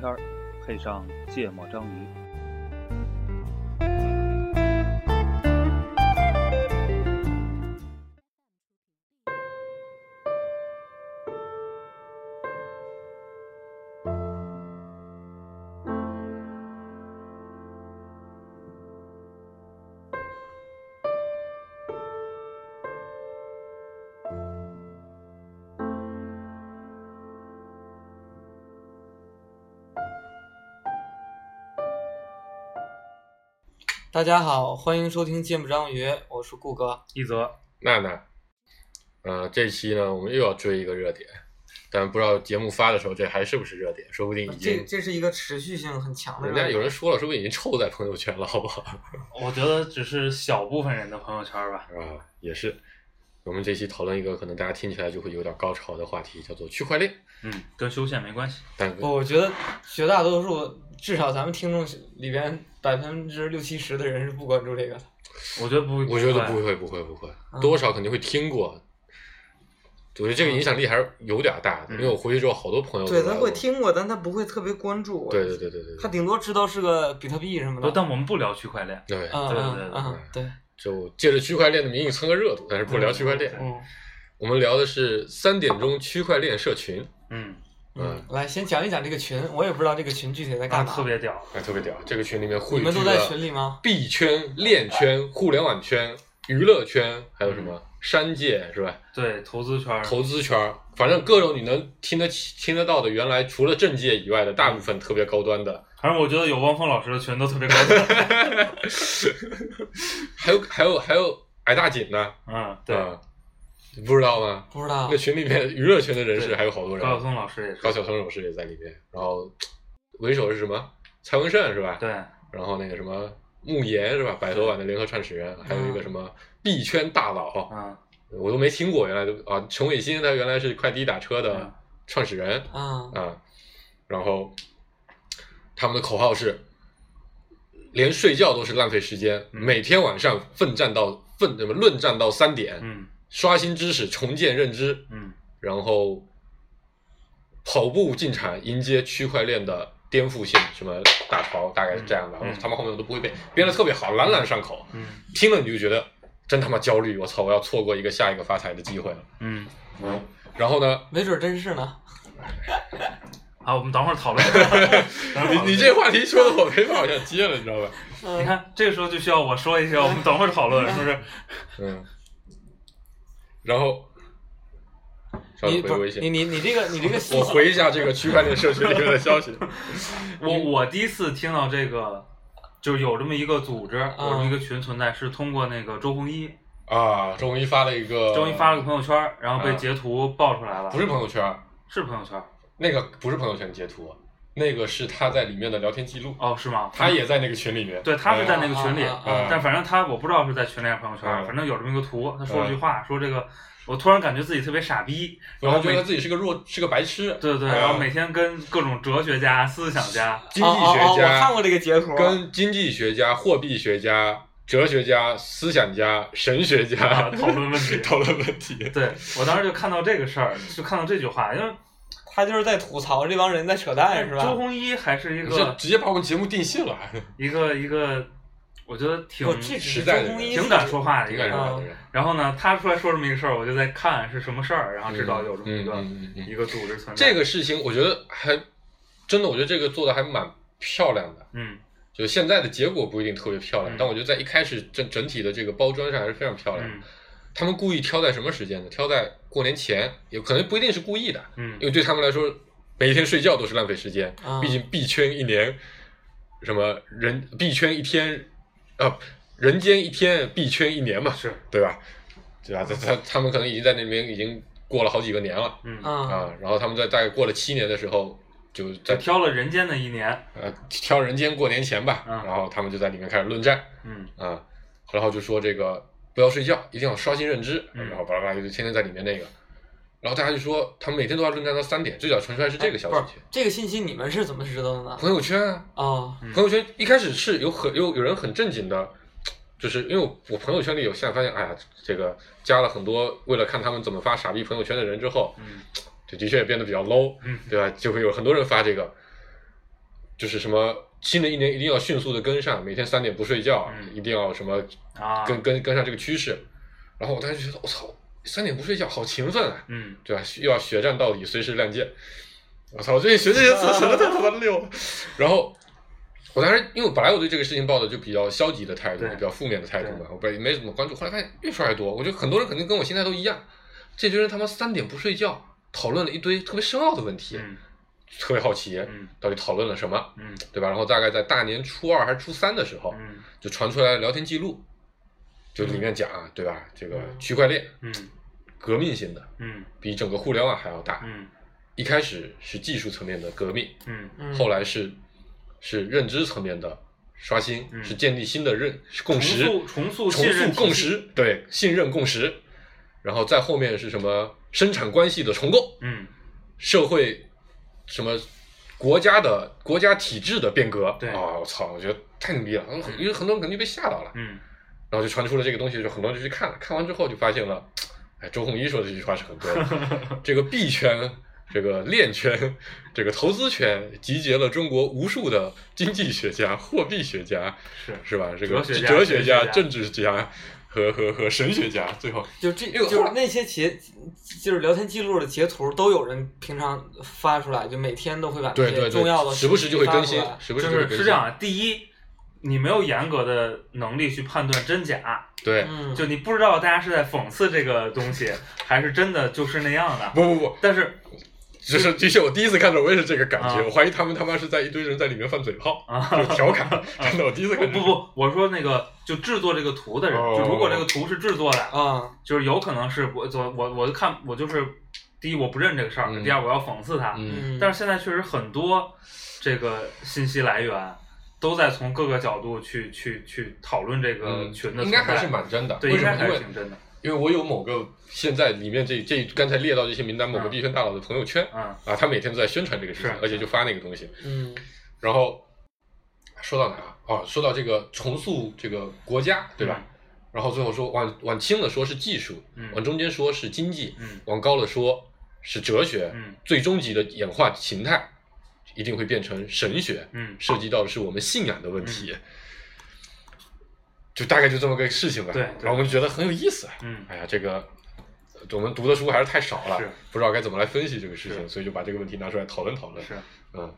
天儿，配上芥末章鱼。大家好，欢迎收听《芥末章鱼》，我是顾哥。一泽娜娜，呃，这期呢，我们又要追一个热点，但不知道节目发的时候这还是不是热点，说不定已这经，这是一个持续性很强的人热点。家有人说了，说不定已经臭在朋友圈了，好不好？我觉得只是小部分人的朋友圈吧。啊，也是。我们这期讨论一个可能大家听起来就会有点高潮的话题，叫做区块链。嗯，跟修宪没关系。但不，我觉得绝大多数，至少咱们听众里边百分之六七十的人是不关注这个的。我觉得不，我觉得不不会，不会，不会，嗯多少肯定会听过。我觉得这个影响力还是有点大的，嗯因为我回去之后，好多朋友对，他。会听过，但他不会特别关注。对对对对对对他顶多知道是个比特币什么不，的。但我们不聊区块链。对，对对对嗯，对，就借着区块链的名义蹭个热度，但是不聊区块链。嗯我们聊的是三点钟区块链社群，嗯，嗯，来先讲一讲这个群，我也不知道这个群具体在啊，干嘛。特别屌。哎，特别屌！这个群里面汇聚你们都在了群里吗？币圈、链圈、互联网圈、娱乐圈，还有什么商界是吧？对，投资圈儿。投资圈儿，反正各种你能听得起、听得到的，原来除了政界以外的大部分特别高端的，反正我觉得有汪峰老师的群都特别高端。还有还有还有矮大紧呢，嗯，对。啊你不知道吗？不知道那。群里面娱乐圈的人士还有好多人，高晓松老师也是。高晓松老师也在里面，然后为首是什么？蔡文胜是吧？对，然后那个什么慕言是吧？百合网的联合创始人，还有一个什么币圈大佬，嗯我都没听过，原来都啊，陈伟新他原来是快滴打车的嗯创始人嗯啊，然后他们的口号是连睡觉都是浪费时间，嗯每天晚上奋战到奋什么论战到三点，嗯刷新知识，重建认知，嗯然后跑步进场迎接区块链的颠覆性什么大潮，大概是这样的。嗯然后他们后面我都不会背，编的特别好，朗朗上口，嗯听了你就觉得真他妈焦虑，我操，我要错过一个下一个发财的机会了。嗯。嗯，然后呢，没准真是呢。好，我们等会儿讨论。你你这话题说的我没法往下接了，你知道吧？嗯你看，这个时候就需要我说一下，我们等会儿讨论，是不是？嗯，然后稍你你你你这个你这个 我回一下这个区块链社群里面的消息。我我第一次听到这个，就是有这么一个组织，有这么一个群存在，是通过那个周鸿祎，啊，周鸿祎发了一个，周鸿祎发了个朋友圈，然后被啊截图爆出来了。不是朋友圈，是朋友圈那个不是朋友圈截图，那个是他在里面的聊天记录，哦，是吗？他也在那个群里面。对，他是在那哎个群里，但反正他我不知道是在群里还是朋友圈，嗯反正有这么一个图，他说了句话，说这个，我突然感觉自己特别傻逼，然后觉得自己是个弱，是个白痴。对对，啊然后每天跟各种哲学家、思想家，经济学哦哦哦我看家过这个截图。跟经济学家、货币学家、哲学家、思想家、神学啊家讨论问题 讨论问题。对我当时就看到这个事儿，就看到这句话，因为他就是在吐槽这帮人在扯淡，是吧周？鸿祎还是一个直接把我们节目定性了，一个一个，我觉得挺实在的挺敢说话的一个人。然后呢，他出来说这么一个事儿，我就在看是什么事儿，然后知道有这么一个、嗯嗯嗯嗯一个组织存在。这个事情，我觉得还真的，我觉得这个做的还蛮漂亮的。嗯就现在的结果不一定特别漂亮，嗯但我觉得在一开始整整体的这个包装上还是非常漂亮。嗯他们故意挑在什么时间呢？挑在过年前，有可能不一定是故意的，嗯因为对他们来说，每一天睡觉都是浪费时间。啊毕竟币圈一年，什么人币圈一天，啊，人间一天，币圈一年嘛，是对吧？对吧？他他他们可能已经在那边已经过了好几个年了嗯，啊啊，然后他们在大概过了七年的时候，就在就挑了人间的一年。呃挑人间过年前吧，嗯然后他们就在里面开始论战嗯啊，然后就说这个不要睡觉，一定要刷新认知，嗯然后巴拉巴拉就天天在里面那个，然后大家就说他们每天都要论战到三点，最早传出来是这个消息，这个信息，你们是怎么知道的呢？朋友圈啊，朋友圈一开始是有很有有人很正经的，就是因为我我朋友圈里有现在发现，哎呀，这个加了很多为了看他们怎么发傻逼朋友圈的人之后，嗯就的确也变得比较 low，嗯对吧？就会有很多人发这个，就是什么新的一年一定要迅速的跟上，每天三点不睡觉，嗯一定要什么啊，跟跟跟上这个趋势。然后我当时觉得我操，三点不睡觉好勤奋啊，嗯对吧？又要血战到底，随时亮剑。我操！我最近学这些词学的太他妈溜了。然后我当时因为本来我对这个事情抱的就比较消极的态度，对比较负面的态度嘛，我本来没怎么关注。后来发现越说越多，我觉得很多人肯定跟我心态都一样。这堆人他妈三点不睡觉，讨论了一堆特别深奥的问题，嗯特别好奇，嗯到底讨论了什么，嗯对吧？然后大概在大年初二还是初三的时候，嗯就传出来聊天记录，就里面讲啊，对吧？这个嗯区块链嗯革命性的，嗯比整个互联网还要大。嗯一开始是技术层面的革命，嗯嗯后来是是认知层面的刷新，嗯是建立新的认是共识，重塑重塑共识，对，信任共识，然后再后面是什么生产关系的重构，嗯社会什么国家的国家体制的变革，对。啊，我操，我觉得太牛逼了，因为很多人肯定被吓到了，嗯。然后就传出了这个东西，就很多人就去看了，看完之后就发现了，哎，周鸿祎说的这句话是很对的，这个币圈。这个链圈，这个投资圈集结了中国无数的经济学家、货币学家，是。是吧？这个哲学家。政治家和和和神学家，最后就这就是那些截就是聊天记录的截图，都有人平常发出来，就每天都会把这对对对，些重要的时不时就会更新信息发出来，时不时就就会更新。是是这样啊，第一，你没有严格的能力去判断真假，对，嗯，就你不知道大家是在讽刺这个东西，还是真的就是那样的。不不不，但是就是的确，我第一次看到我也是这个感觉，啊。我怀疑他们他妈是在一堆人在里面犯嘴炮，啊，就调侃，真的，我第一次不看不不，我说那个就制作这个图的人，哦。就如果这个图是制作的，啊，就是有可能是我我我我就看我就是第一我不认这个事儿，嗯。第二我要讽刺他，嗯。嗯，但是现在确实很多这个信息来源都在从各个角度去去去讨论这个嗯。群的存在，应该还是蛮真的。对，应该还是挺真的，因为我有某个现在里面这这刚才列到这些名单某个嗯币圈大佬的朋友圈嗯啊，他每天都在宣传这个事情，而且就发那个东西。嗯然后说到哪啊？哦，说到这个重塑这个国家，对吧？然后最后说往往轻了说是技术，嗯往中间说是经济，嗯往高了说是哲学，嗯最终极的演化形态一定会变成神学，嗯涉及到的是我们信仰的问题。就大概就这么个事情吧，对对。然后我们就觉得很有意思。嗯。哎呀，这个我们读的书还是太少了是，不知道该怎么来分析这个事情，所以就把这个问题拿出来讨论讨论。是。嗯，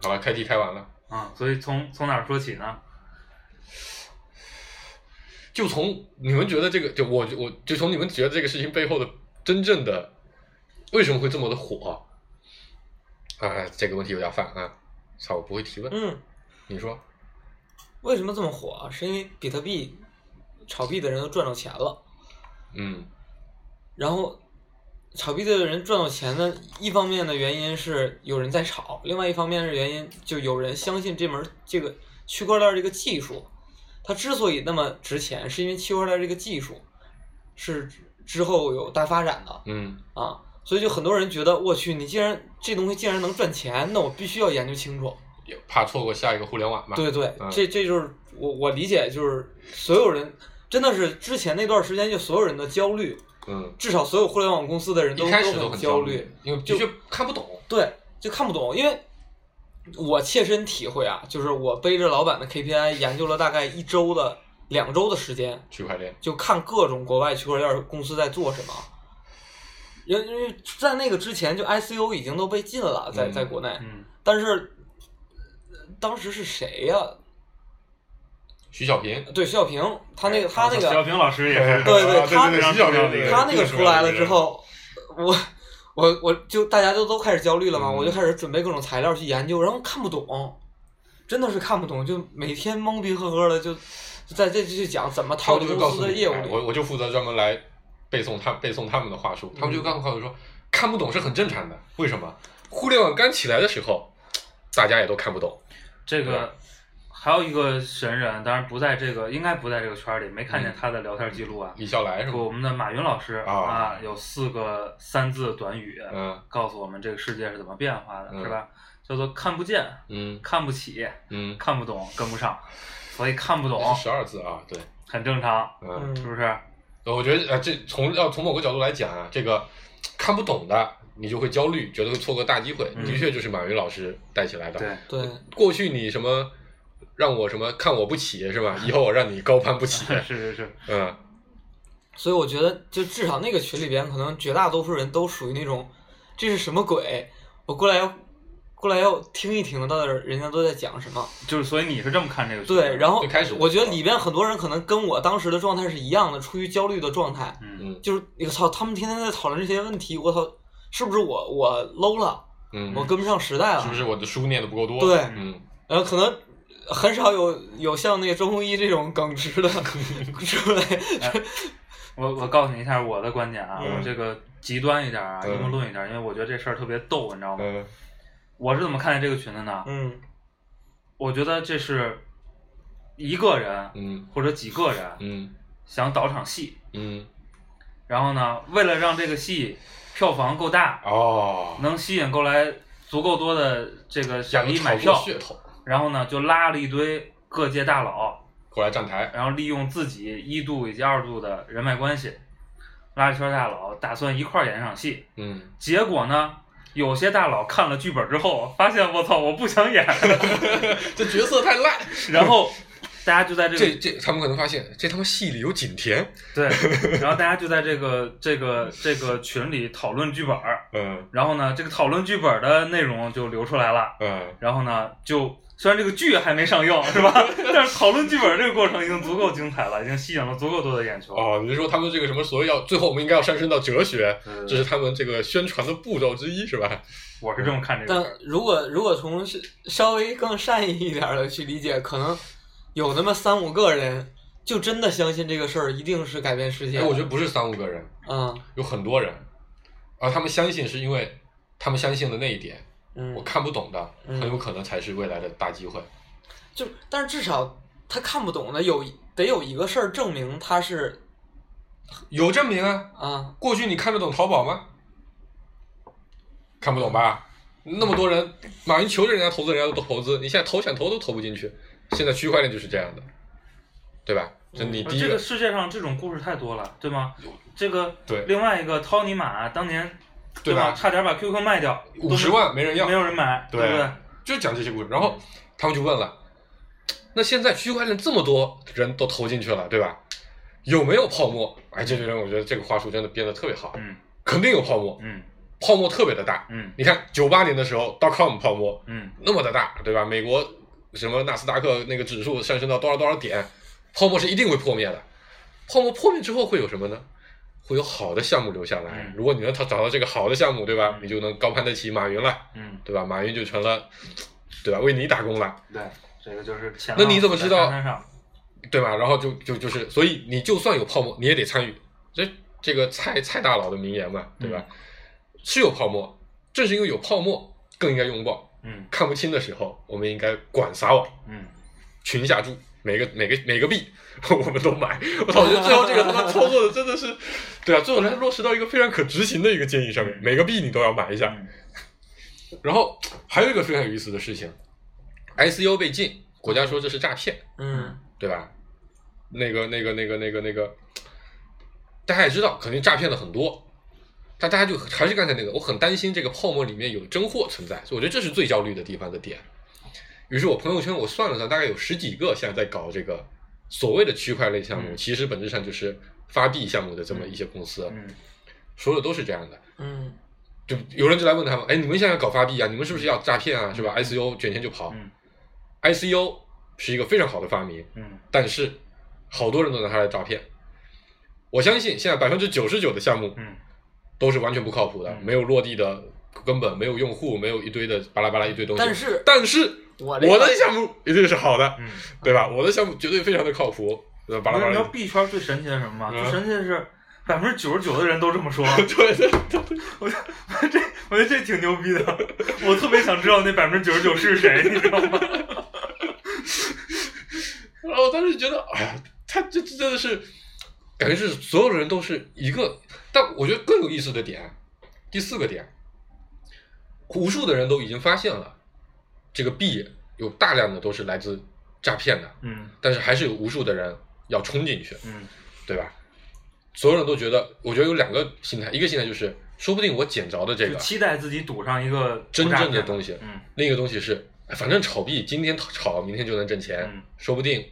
好了，开题开完了，啊，所以从从哪儿说起呢？就从你们觉得这个，就我我就从你们觉得这个事情背后的真正的为什么会这么的火啊？这个问题有点泛啊，操，我不会提问，嗯，你说，为什么这么火啊？是因为比特币炒币的人都赚到钱了，嗯然后炒币的人赚到钱呢，一方面的原因是有人在炒，另外一方面的原因就有人相信这门这个区块链这个技术，它之所以那么值钱，是因为区块链这个技术是之后有大发展的嗯啊，所以就很多人觉得我去，你既然这东西既然能赚钱，那我必须要研究清楚。也怕错过下一个互联网嘛？对对，嗯。这这就是我我理解，就是所有人真的是之前那段时间就所有人的焦虑，嗯，至少所有互联网公司的人都很焦虑，，因为的确看不懂，对，就看不懂，因为我切身体会啊，就是我背着老板的 KPI 研究了大概一周的两周的时间，区块链，就看各种国外区块链公司在做什么。因为因为在那个之前，就 ICO 已经都被禁了，在嗯在国内，嗯。但是呃当时是谁呀、徐小平，对，徐小平，他那个他那个徐小平老师也是，对对他啊对对，徐小平，对他那个出来了之，后，我我我就大家都都开始焦虑了嘛，嗯我就开始准备各种材料去研究，然后看不懂，真的是看不懂，就每天懵逼呵呵的就就在这去讲怎么他套进公司的业务我我就负责专门来背诵他背诵他们的话术，他们就告诉告诉说，看不懂是很正常的，为什么？互联网刚起来的时候，大家也都看不懂，这个还有一个神人，当然不在这个，应该不在这个圈儿里，没看见他的聊天记录啊。李笑来是吧我？们的马云老师啊。啊，有四个三字短语，嗯。告诉我们这个世界是怎么变化的，嗯。是吧？叫做看不见、嗯。看不起、嗯，看不懂、跟不上，所以看不懂十二字啊，对，很正常，嗯，是不是？我觉得呃，这从要从某个角度来讲啊，这个看不懂的你就会焦虑，觉得会错过大机会。嗯的确就是马云老师带起来的。对，对，过去你什么让我什么看我不起是吧？以后我让你高攀不起。是是是，嗯所以我觉得，就至少那个群里边，可能绝大多数人都属于那种，这是什么鬼？我过来要过来要听一听，到底人家都在讲什么？就是所以你是这么看这个？对，然后开始我觉得里边很多人可能跟我当时的状态是一样的，处于焦虑的状态，嗯嗯就是我操，他们天天在讨论这些问题，我操，是不是我我 low 了，嗯，我跟不上时代了？是不是我的书念的不够多？对嗯。然后可能很少有有像那个周鸿祎这种耿直的 出来，我我告诉你一下我的观点啊，嗯。我这个极端一点啊，嗯。阴谋论一点，因为我觉得这事儿特别逗，你知道吗？嗯。我是怎么看待这个群的呢？嗯。我觉得这是一个人嗯。或者几个人嗯。想导场戏，嗯。然后呢，为了让这个戏票房够大，哦，能吸引过来足够多的这个想一买票，噱头然后呢，就拉了一堆各界大佬，过来站台。然后利用自己一度以及二度的人脉关系，拉一圈大佬，打算一块儿演这场戏。嗯，结果呢，有些大佬看了剧本之后，发现我操，我不想演了，这角色太烂。然后大家就在这这个这他们可能发现这他妈戏里有景甜。对，然后大家就在这个 这个这个群里讨论剧本儿，嗯然后呢，这个讨论剧本的内容就流出来了，嗯然后呢，就虽然这个剧还没上映，是吧？但是讨论剧本这个过程已经足够精彩了，已经吸引了足够多的眼球。哦，你是说他们这个什么所谓要最后我们应该要上升到哲学，嗯这是他们这个宣传的步骤之一，是吧？我是这么看这个但。如果如果从是稍微更善意一点的去理解，可能有那么三五个人就真的相信这个事儿一定是改变世界哎，我觉得不是三五个人，嗯有很多人，而他们相信是因为他们相信的那一点，嗯，我看不懂的，嗯很有可能才是未来的大机会。就但是至少他看不懂的有得有一个事儿证明他是有证明啊，啊过去你看得懂淘宝吗？看不懂吧？那么多人，马云求着人家投资，人家都投资，你现在投想投都投不进去。现在区块链就是这样的，对吧？这你第一个这个世界上这种故事太多了，对吗？这个对另外一个涛尼玛当年吧？对吧？差点把 QQ 卖掉，五十万没人要没，有人买，对对不对？就讲这些故事。然后他们就问了，那现在区块链这么多人都投进去了，对吧？有没有泡沫？哎，这些人我觉得这个话术真的编的特别好，嗯肯定有泡沫，嗯泡沫特别的大。嗯你看九八年的时候，dot com 泡沫嗯那么的大，对吧？美国什么纳斯达克那个指数上升到多少多少点，泡沫是一定会破灭的。泡沫破灭之后会有什么呢？会有好的项目留下来嗯。如果你能找找到这个好的项目，对吧？嗯你就能高攀得起马云了，嗯，对吧？马云就成了，对吧？为你打工了。对，这个就是前那你怎么知道？对吧？然后就就就是，所以你就算有泡沫，你也得参与。这这个蔡蔡大佬的名言嘛，对吧？是有泡沫，正是因为有泡沫，更应该拥抱。嗯看不清的时候，我们应该管撒网，嗯，群下注，每个每个每个币 我们都买。我操，我觉得最后这个他妈操作的真的是，对啊，最后来落实到一个非常可执行的一个建议上面，每个币你都要买一下。嗯然后还有一个非常有意思的事情，ICO 被禁，国家说这是诈骗。嗯对吧？那个、那个、那个、那个、那个，大家也知道，肯定诈骗了很多，但大家就还是刚才那个，我很担心这个泡沫里面有真货存在，所以我觉得这是最焦虑的地方的点。于是我朋友圈我算了算，大概有十几个现在在搞这个所谓的区块链项目，嗯其实本质上就是发币项目的这么一些公司，嗯说的都是这样的。嗯就有人就来问他们，哎，你们现在搞发币啊？你们是不是要诈骗啊？是吧？ICO 卷钱就跑、嗯 i c o 是一个非常好的发明，嗯但是好多人都拿它来诈骗。我相信现在百分之九十九的项目嗯都是完全不靠谱的，嗯没有落地的，根本没有用户，没有一堆的巴拉巴拉一堆东西。但是但是我我的项目一定是好的，嗯。对吧？我的项目绝对非常的靠谱，对吧？巴拉巴你知道拉。币圈最神奇的是什么吗？嗯最神奇的是百分之九十九的人都这么说。对 对对，我觉得这，我觉得这挺牛逼的。我特别想知道那百分之九十九是谁，你知道吗？然后我当时觉得，哎呀，他这这真的是，感觉是所有人都是一个。但我觉得更有意思的点，第四个点，无数的人都已经发现了，这个币有大量的都是来自诈骗的，嗯但是还是有无数的人要冲进去，嗯对吧？所有人都觉得，我觉得有两个心态，一个心态就是说不定我捡着的这就个期待自己赌上一个真正的东西，嗯，另一个东西是，哎反正炒币今天炒，明天就能挣钱，嗯说不定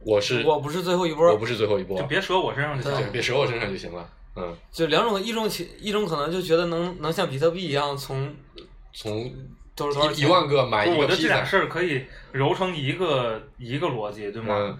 我是我不是最后一波，我不是最后一波就，别折我身上就行了。别折我身上就行了。嗯，就两种，一种情一种可能就觉得能能像比特币一样从从都是多少钱一一万个买不一个我觉得这俩，事儿可以揉成一个一个逻辑，对吗？嗯，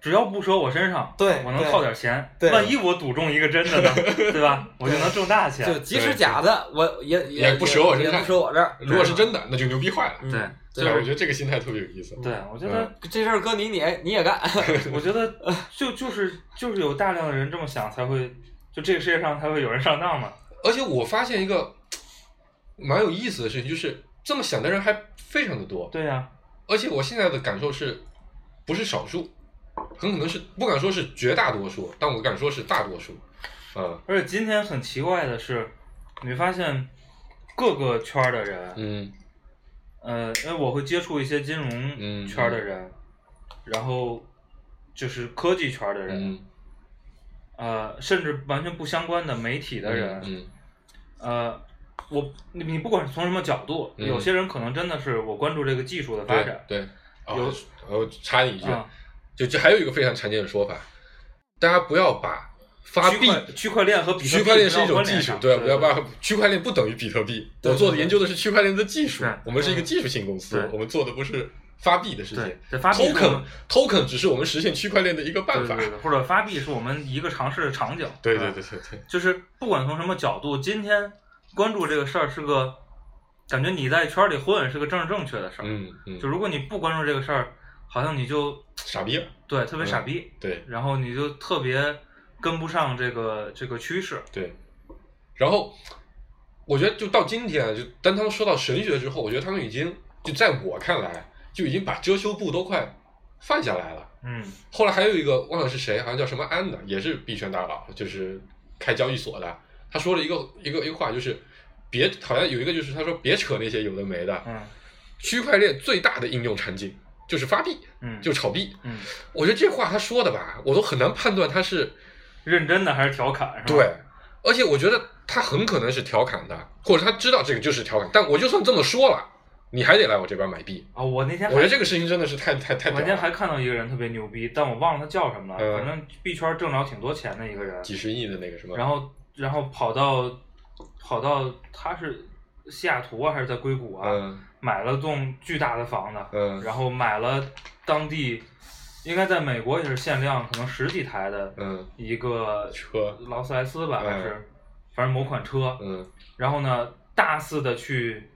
只要不折我身上，对我能对套点钱。对万一我赌中一个真的呢，对吧？我就能挣大钱。就即使假的，我也也不折我身上也不折我这儿。如果是真的，那就牛逼坏了。嗯对对吧，我觉得这个心态特别有意思。对，我觉得，这事儿搁你你你也干，我觉得就就是就是有大量的人这么想，才会就这个世界上才会有人上当嘛。而且我发现一个蛮有意思的事情，就是这么想的人还非常的多。对呀、而且我现在的感受是，不是少数，很可能是不敢说是绝大多数，但我敢说是大多数。嗯而且今天很奇怪的是，你会发现各个圈儿的人，嗯呃，因为我会接触一些金融嗯圈儿的人，然后就是科技圈儿的人，嗯呃，甚至完全不相关的媒体的人，嗯呃，我你你不管是从什么角度，嗯有些人可能真的是我关注这个技术的发展，对。哦有我插你一句，就，就这还有一个非常常见的说法，大家不要把发币。区块链和比特币区块链是一种技术，对，不要把区块链不等于比特币。我做的研究的是区块链的技术，我们是一个技术性公司，我们做的不是发币的事情对。发币是我 token 们 token 只是我们实现区块链的一个办法。对对对，或者发币是我们一个尝试的场景，对啊对对对对，就是不管从什么角度，今天关注这个事儿是个感觉你在圈里混是个政治正确的事儿。嗯嗯，就如果你不关注这个事儿，好像你就傻逼了。对特别傻逼，对然后你就特别跟不上这个这个趋势。对，然后我觉得就到今天啊，就当他们说到神学之后，我觉得他们已经就在我看来就已经把遮羞布都快放下来了。嗯后来还有一个忘了是谁，好像叫什么安的，也是币圈大佬，就是开交易所的。他说了一个一个一个话，就是别好像有一个就是他说别扯那些有的没的，嗯区块链最大的应用场景就是发币，嗯，就炒币。嗯我觉得这话他说的吧，我都很难判断他是认真的还是调侃是吧？对，而且我觉得他很可能是调侃的，或者他知道这个就是调侃。但我就算这么说了，你还得来我这边买币。啊，我那天我觉得这个事情真的是太太太我那天，还看到一个人特别牛逼，但我忘了他叫什么了。嗯。反正币圈挣着挺多钱的一个人，几十亿的那个什么，然后然后跑到跑到他是西雅图啊还是在硅谷啊，嗯。买了栋巨大的房子，嗯。然后买了当地应该在美国也是限量可能十几台的嗯一个车。劳斯莱斯吧，嗯还是反正某款车，嗯。然后呢大肆的去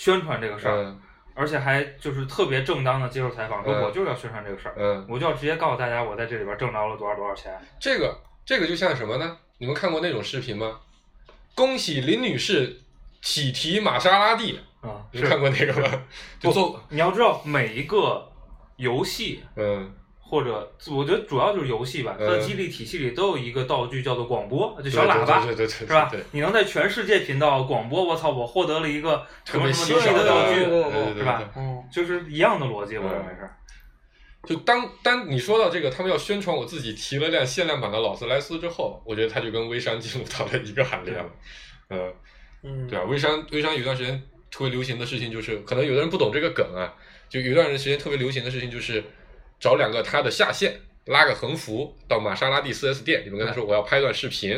宣传这个事儿，嗯而且还就是特别正当的接受采访，说嗯我就是要宣传这个事儿，嗯，我就要直接告诉大家我在这里边挣着了多少多少钱。这个这个就像什么呢？你们看过那种视频吗？恭喜林女士喜提玛莎拉蒂，啊，你看过那个吗？就做你要知道每一个游戏嗯或者我觉得主要就是游戏吧，它的嗯激励体系里都有一个道具叫做广播，就小喇叭，对对对对对是吧对，？你能在全世界频道广播，我操，我获得了一个什特别么什么稀少的道具，对对对吧就是一样的逻辑，我认为是。就当当你说到这个，他们要宣传我自己提了辆限量版的劳斯莱斯之后，我觉得他就跟微商进入到了一个行列了。呃，嗯，对啊，微商微商有段时间特别流行的事情就是，可能有的人不懂这个梗啊，就有一段时间特别流行的事情就是找两个他的下线，拉个横幅到玛莎拉蒂 4S 店，你们跟他说我要拍段视频，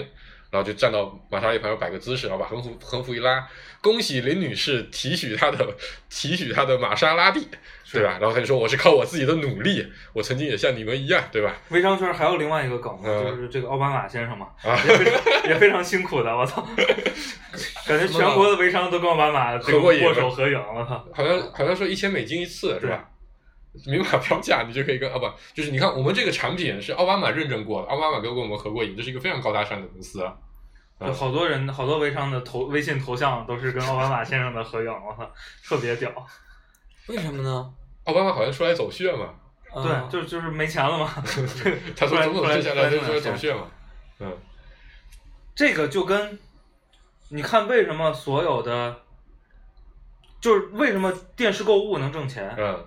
然后就站到玛莎拉蒂旁边摆个姿势，然后把横幅横幅一拉，恭喜林女士提取她的提取她的玛莎拉蒂，对吧？然后他就说我是靠我自己的努力，我曾经也像你们一样，对吧？微商圈还有另外一个梗，嗯就是这个奥巴马先生嘛，啊也非常也非常辛苦的，我操，感觉全国的微商都跟奥巴马这个合过影握手合影，我操，好像好像说一千美金一次是吧？明码标价，你就可以跟啊不，就是你看我们这个产品是奥巴马认证过的，奥巴马跟我们合过影，这是一个非常高大上的公司啊。就好多人好多微商的头微信头像都是跟奥巴马先生的合影，我操，特别屌。为什么呢？奥巴马好像出来走穴嘛，嗯对，就就是没钱了嘛。他说总统接下来就出来走穴嘛，嗯这个就跟你看为什么所有的，就是为什么电视购物能挣钱？嗯，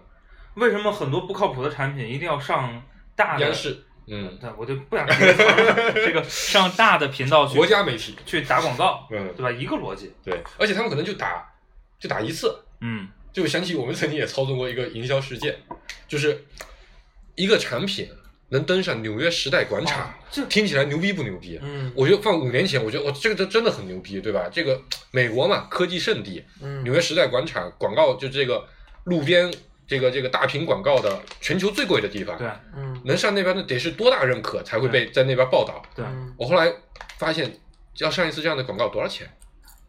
为什么很多不靠谱的产品一定要上大的央视嗯，对，我就不想提这个上大的频道去国家媒体，去打广告，嗯，对吧？一个逻辑，对，而且他们可能就打就打一次，嗯就想起我们曾经也操纵过一个营销事件，就是一个产品能登上纽约时代广场，这听起来牛逼不牛逼？嗯我觉得放五年前，我觉得我这个这真的很牛逼，对吧？这个美国嘛，科技圣地，嗯纽约时代广场广告就这个路边这个这个大屏广告的全球最贵的地方，对嗯能上那边的得是多大认可才会被在那边报道？对，嗯我后来发现，要上一次这样的广告多少钱？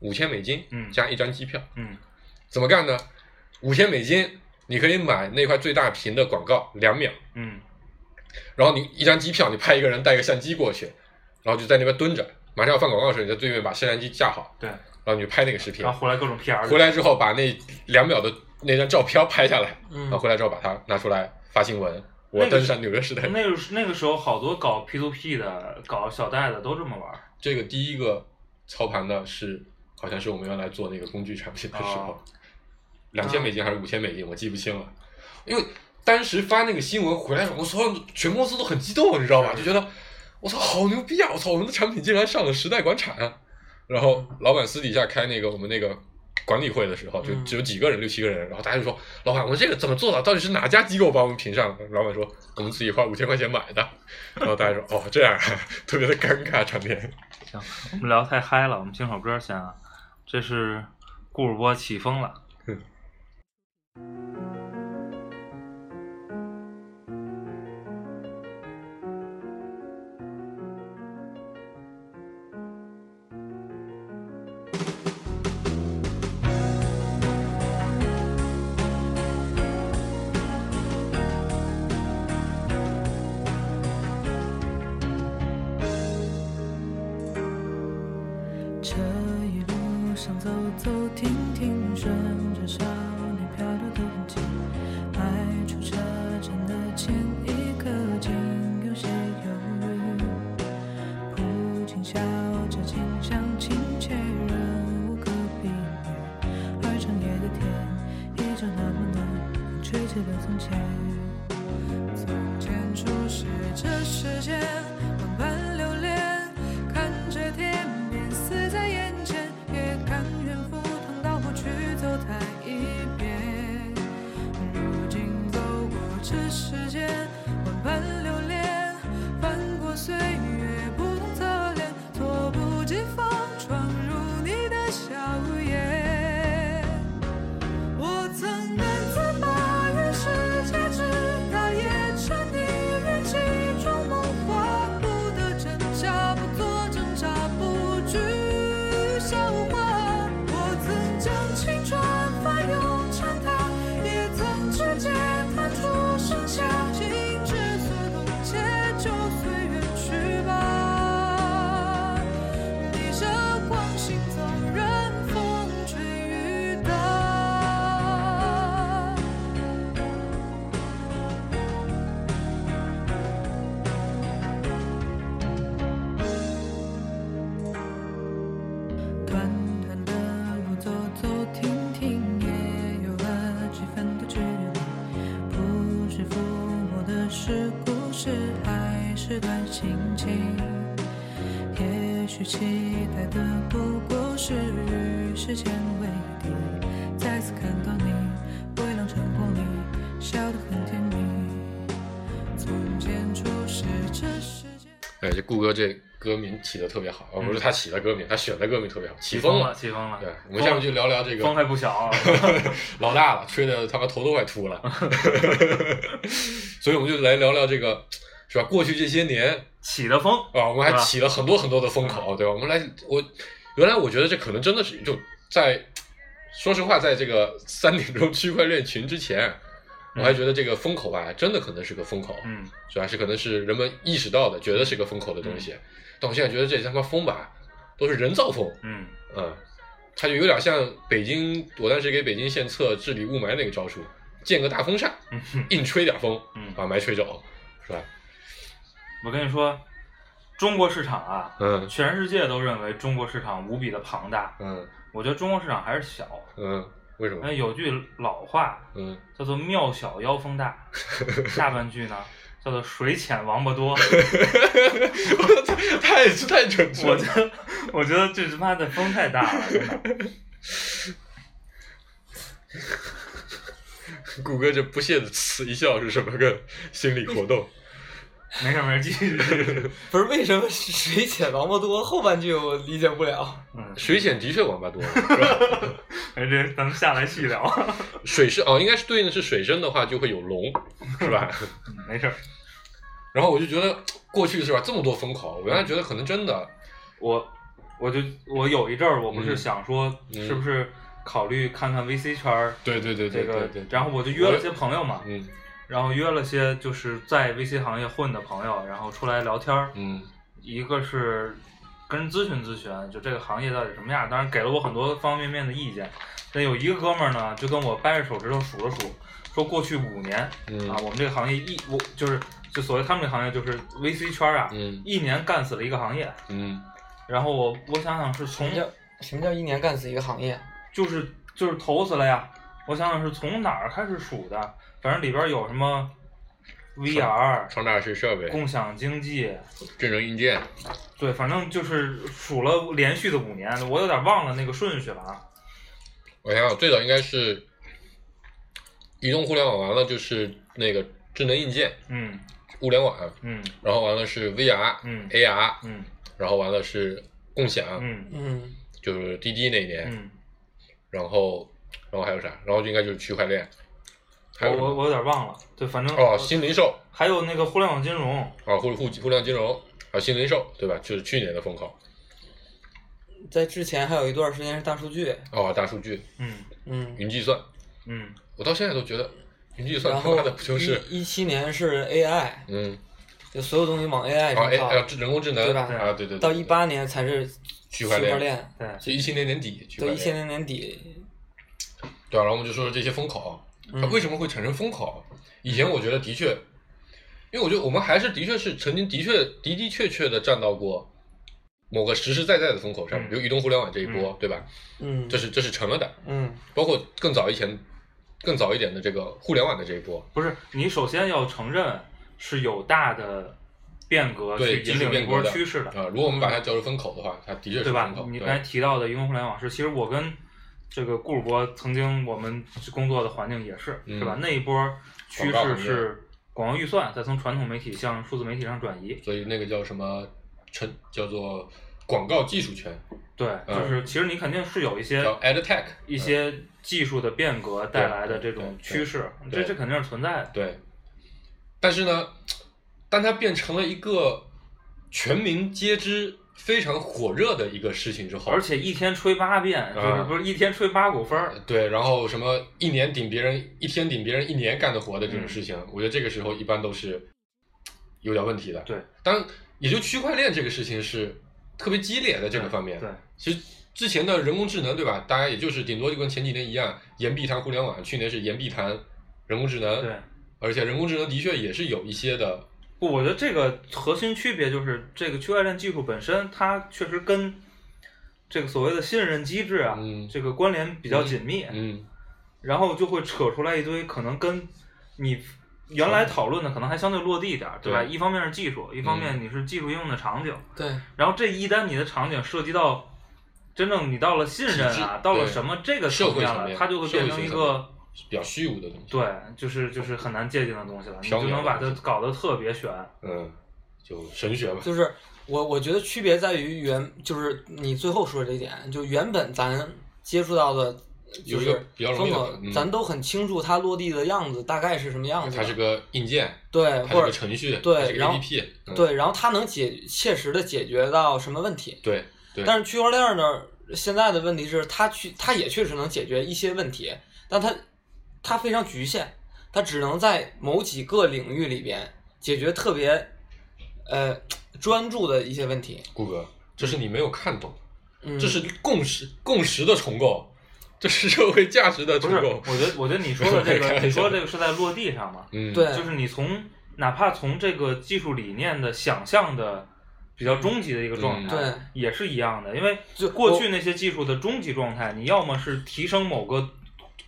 五千美金，嗯加一张机票。嗯怎么干呢？五千美金，你可以买那块最大屏的广告两秒，嗯然后你一张机票，你派一个人带个相机过去，然后就在那边蹲着，马上要放广告的时候，你在对面把摄像机架好，对，然后你就拍那个视频然，后回来各种 PR，回来之后把那两秒的那张照片拍下来，嗯然后回来之后把它拿出来发新闻，我登上纽约时代。那个时那个时候好多搞 P to P 的、搞小贷的都这么玩，这个第一个操盘的是，好像是我们原来做那个工具产品的时候哦，两千美金还是五千美金，我记不清了。因为当时发那个新闻回来，我所有全公司都很激动，你知道吧？就觉得我操，好牛逼啊！我操，我们的产品竟然上了时代广场。然后老板私底下开那个我们那个管理会的时候，就嗯只有几个人，六七个人，然后大家就说：“老板，我们这个怎么做到？到底是哪家机构帮我们评上的？”老板说：“我们自己花五千块钱买的。”然后大家说：“哦，这样啊，特别的尴尬场面。”行，我们聊太嗨了，我们听首歌先啊，这是顾主播起风了。这吹起了从前。从前初识这世间，情？也许期待的不过是与时间为敌。再次看到你，微凉晨光里，笑得很甜蜜。从前初识这世界。哎，这顾哥这歌名起的特别好，而不是他起的歌名，他选的歌名特别好，起风了。起风了。对，我们下面就聊聊这个风还不小啊。老大了，吹的他妈头都快秃了。所以我们就来聊聊这个，是吧？过去这些年起的风，啊，我们还起了很多很多的风口，对吧？我们来，我原来我觉得这可能真的是就在，说实话，在这个三点钟区块链群之前，我还觉得这个风口吧，真的可能是个风口，嗯，是吧？是可能是人们意识到的，觉得是个风口的东西。但我现在觉得这他妈风吧，都是人造风，嗯，嗯，它就有点像北京，我当时给北京献策治理雾霾那个招数，建个大风扇，嗯硬吹点风，嗯把霾吹走，是吧？我跟你说，中国市场啊，嗯全世界都认为中国市场无比的庞大，嗯我觉得中国市场还是小。嗯，为什么哎，？有句老话嗯叫做“庙小妖风大 ”，下半句呢，叫做“水浅王八多 ”。太太准确了。我觉得，我觉得这他妈的风太大了，真的。谷歌这不屑的嗤一笑是什么个心理活动？没事没事，继续。不是为什么水浅王八多后半句我理解不了。嗯，水浅的确王八多，是吧？哎，这咱们下来细聊。水深哦，应该是对应的是水深的话就会有龙，是吧？嗯没事儿，然后我就觉得过去是吧，这么多风口，我原来觉得可能真的，我我就我有一阵儿，我不是嗯想说，嗯是不是考虑看看 VC 圈儿对对对这个对对对，，然后我就约了些朋友嘛，嗯然后约了些就是在 VC 行业混的朋友，然后出来聊天儿。嗯一个是跟人咨询咨询，就这个行业到底什么样，当然给了我很多方方面面的意见。但有一个哥们儿呢，就跟我掰着手指头数了数，说过去五年嗯啊，我们这个行业一我就是就所谓他们这行业就是 VC 圈儿啊，嗯一年干死了一个行业。嗯然后我我想想是从什么叫什么叫一年干死一个行业？就是就是投死了呀。我想想是从哪儿开始数的，反正里边有什么 VR、超大式设备、共享经济，智能硬件，对，反正就是数了连续的五年，我有点忘了那个顺序了啊。我想想，最早应该是移动互联网，完了就是那个智能硬件、嗯物联网，嗯然后完了是 VR、嗯 AR，嗯然后完了是共享，嗯嗯，就是滴滴那一年，嗯，然后然后还有啥？然后就应该就是区块链，还有我我我有点忘了，对，反正哦，新零售还有那个互联网金融，啊，互互互联网金融，还有新零售，对吧？就是去年的风口。在之前还有一段时间是大数据，哦，大数据、嗯。嗯，云计算，嗯。我到现在都觉得云计算然后他妈的不就是一一七年是 AI，嗯。就所有东西往 AI 啊哎上靠，哎智人工智能对吧啊对对对，对。到一八年才是区块链，块链，对，是一七年年底区块链到一七年年底，对啊，然后我们就说说这些风口，它嗯为什么会产生风口？以前我觉得的确，因为我觉得我们还是的确是曾经的确的的确确的站到过某个实实在在的风口上，嗯比如移动互联网这一波，对吧？嗯，这是这是成了的，嗯包括更早以前、更早一点的这个互联网的这一波，不是你首先要承认是有大的变革去引领一波变革的趋势的，啊、如果我们把它叫做风口的话，它的确是对吧风口，？你刚才提到的移动互联网是，其实我跟这个顾主播曾经我们工作的环境也是，嗯是吧？那一波趋势是广告预算再从传统媒体向数字媒体上转移，所以那个叫什么称叫做广告技术圈，对，嗯就是其实你肯定是有一些叫 ad tech，一些技术的变革带来的这种趋势，对这这肯定是存在的。对，但是呢，当它变成了一个全民皆知、非常火热的一个事情之后，而且一天吹八遍，就是啊不是一天吹八股风儿，对，然后什么一年顶别人一天顶别人一年干的活的这种事情，我觉得这个时候一般都是有点问题的。对，当然也就区块链这个事情是特别激烈的这个方面。对，其实之前的人工智能，对吧？大家也就是顶多就跟前几年一样，言必谈互联网，去年是言必谈人工智能。对，而且人工智能的确也是有一些的，不，我觉得这个核心区别就是这个区块链技术本身，它确实跟这个所谓的信任机制啊，嗯这个关联比较紧密，嗯，然后就会扯出来一堆可能跟你原来讨论的可能还相对落地一点儿，对吧？对一方面是技术，一方面你是技术应用的场景，对，然后这一旦你的场景涉及到真正你到了信任啊，到了什么这个层面了，面它就会变成一个。比较虚无的东西。对，就是就是很难界定的东西了，你就能把它搞得特别悬。嗯，就神学吧。就是我我觉得区别在于原，就是你最后说的这一点，就原本咱接触到的，就有一个是比较容易风格，嗯咱都很清楚它落地的样子大概是什么样子。它是个硬件，对，它是个或者程序，对然后 APP，嗯对，然后它能解切实的解决到什么问题。对对，但是区块链呢，现在的问题是它去，它也确实能解决一些问题，但它它非常局限，它只能在某几个领域里边解决特别呃专注的一些问题。顾哥，这是你没有看懂，嗯，这是共识共识的重构，这是社会价值的，重构。我觉得我觉得你说的这个，你说的这个是在落地上嘛，嗯，对就是你从哪怕从这个技术理念的想象的比较终极的一个状态，嗯。对。也是一样的。因为就过去那些技术的终极状态，你要么是提升某个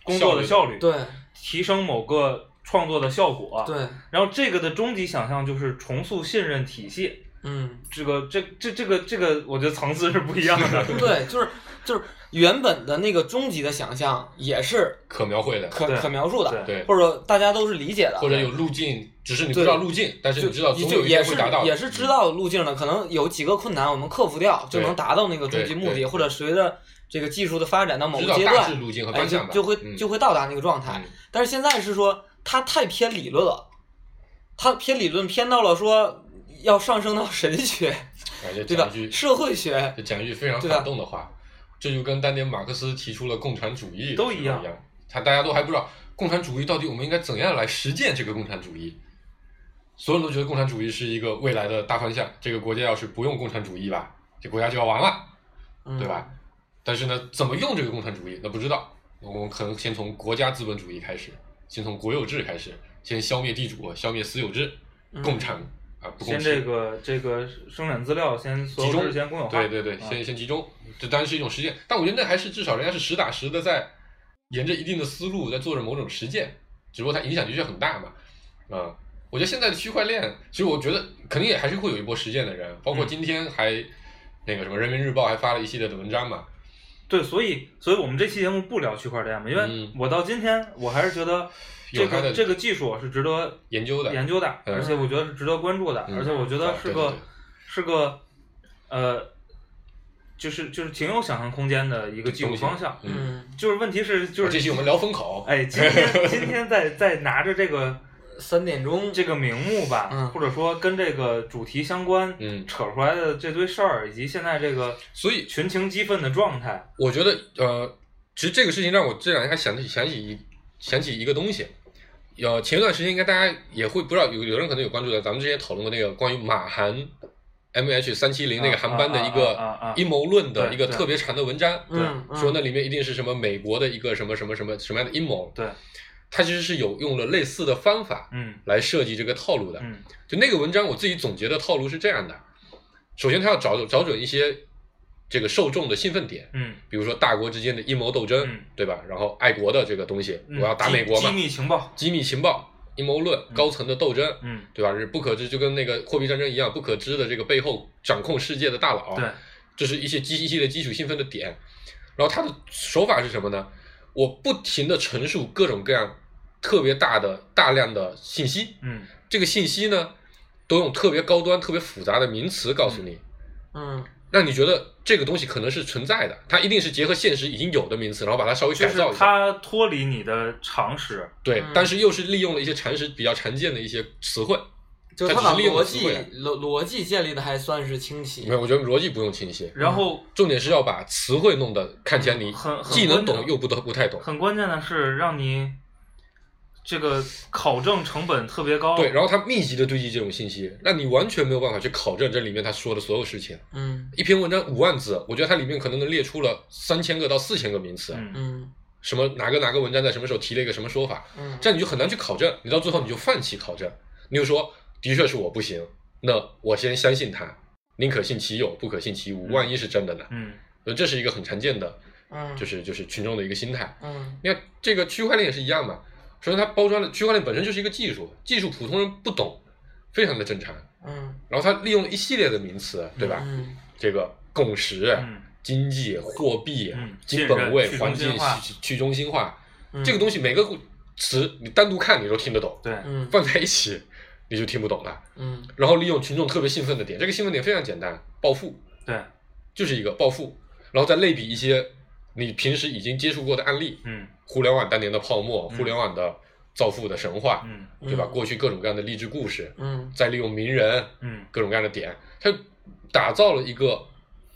工作的效率，对。提升某个创作的效果。，对，然后这个的终极想象就是重塑信任体系。嗯，这个这这这个这个，我觉得层次是不一样的。对，就是就是原本的那个终极的想象也是可描绘的，可可描述的，对，或者大家都是理解的，或者有路径，只是你不知道路径，但是就你知道总就有一也是天会达到的，也是知道路径的，可能有几个困难我们克服掉，就能达到那个终极目的，或者随着这个技术的发展到某个阶段就就会嗯就会到达那个状态。嗯但是现在是说它太偏理论了，它偏理论偏到了说要上升到神学，而且 对吧讲一？句社会学，就讲一句非常对吧反动的话，这就跟当年马克思提出了共产主义都一样，他大家都还不知道共产主义到底我们应该怎样来实践这个共产主义。所有人都觉得共产主义是一个未来的大方向，这个国家要是不用共产主义吧，这国家就要完了，嗯对吧？？但是呢，怎么用这个共产主义，那不知道。我们可能先从国家资本主义开始，先从国有制开始，先消灭地主，消灭私有制，嗯。共产啊不共先。这个这个生产资料先集中。先公有化。对对对，啊。先先集中，这当然是一种实践，但我觉得那还是至少人家是实打实的在沿着一定的思路在做着某种实践，只不过它影响的确很大嘛，啊、我觉得现在的区块链，其实我觉得肯定也还是会有一波实践的人，包括嗯。今天还、那个什么人民日报还发了一系列的文章嘛，对，所以所以我们这期节目不聊区块链嘛，因为嗯。我到今天我还是觉得这个这个技术是值得研究的，研究的，嗯。而且我觉得是值得关注的，嗯。而且我觉得是个是个呃，就是就是挺有想象空间的一个技术方向。嗯，嗯，就是问题是就是啊这期我们聊风口，哎，今天今天在在拿着这个三点钟这个名目吧，嗯。或者说跟这个主题相关，嗯。扯出来的这堆事儿，以及现在这个所以群情激愤的状态，我觉得呃，其实这个事情让我这两天还想起想起一想起一个东西，呃，前一段时间应该大家也会不知道有有人可能有关注的，咱们之前讨论过那个关于马航 M H 三七零那个航班的一个阴谋论的对对一个特别长的文章，嗯，嗯。说那里面一定是什么美国的一个什么什么什么什么样的阴谋，对，它其实是有用了类似的方法嗯来设计这个套路的。嗯就那个文章，我自己总结的套路是这样的：首先，他要找找准一些这个受众的兴奋点，嗯，比如说大国之间的阴谋斗争，嗯对吧？然后爱国的这个东西，嗯我要打美国嘛机，密情报，机密情报、阴谋论、高层的斗争，嗯对吧？是不可知，就跟那个货币战争一样，不可知的这个背后掌控世界的大佬，对，这是一些基一系列基础兴奋的点。然后他的手法是什么呢？我不停的陈述各种各样特别大的大量的信息，嗯。这个信息呢，都用特别高端、特别复杂的名词告诉你，嗯。让你觉得这个东西可能是存在的，它一定是结合现实已经有的名词，然后把它稍微就是改造一下。它脱离你的常识，对，嗯。但是又是利用了一些常识比较常见的一些词汇。就是他把逻辑逻逻辑建立的还算是清晰。没，有，我觉得逻辑不用清晰，然后重点是要把词汇弄得看起来你很很既能懂又不得不太懂。很关键的是让你这个考证成本特别高，对，然后他密集的堆积这种信息，那你完全没有办法去考证这里面他说的所有事情。嗯一篇文章五万字，我觉得它里面可能能列出了三千个到四千个名词，嗯嗯什么哪个哪个文章在什么时候提了一个什么说法，嗯，这样你就很难去考证，你到最后你就放弃考证，你就说的确是我不行，那我先相信他，宁可信其有，不可信其无，嗯万一是真的呢？嗯所以这是一个很常见的，嗯就是就是群众的一个心态。嗯你看这个区块链也是一样嘛，首先它包装的区块链本身就是一个技术，技术普通人不懂，非常的正常。嗯然后它利用了一系列的名词，对吧？嗯这个共识、嗯经济、货币、嗯金本位、环境去中心化去去中心化，嗯，这个东西每个词你单独看你都听得懂，对，嗯放在一起你就听不懂了。嗯然后利用群众特别兴奋的点，这个兴奋点非常简单，暴富对，就是一个暴富，然后再类比一些你平时已经接触过的案例，嗯。互联网当年的泡沫，嗯。互联网的造富的神话，嗯。对吧？嗯。过去各种各样的励志故事，嗯。再利用名人嗯。各种各样的点，它打造了一个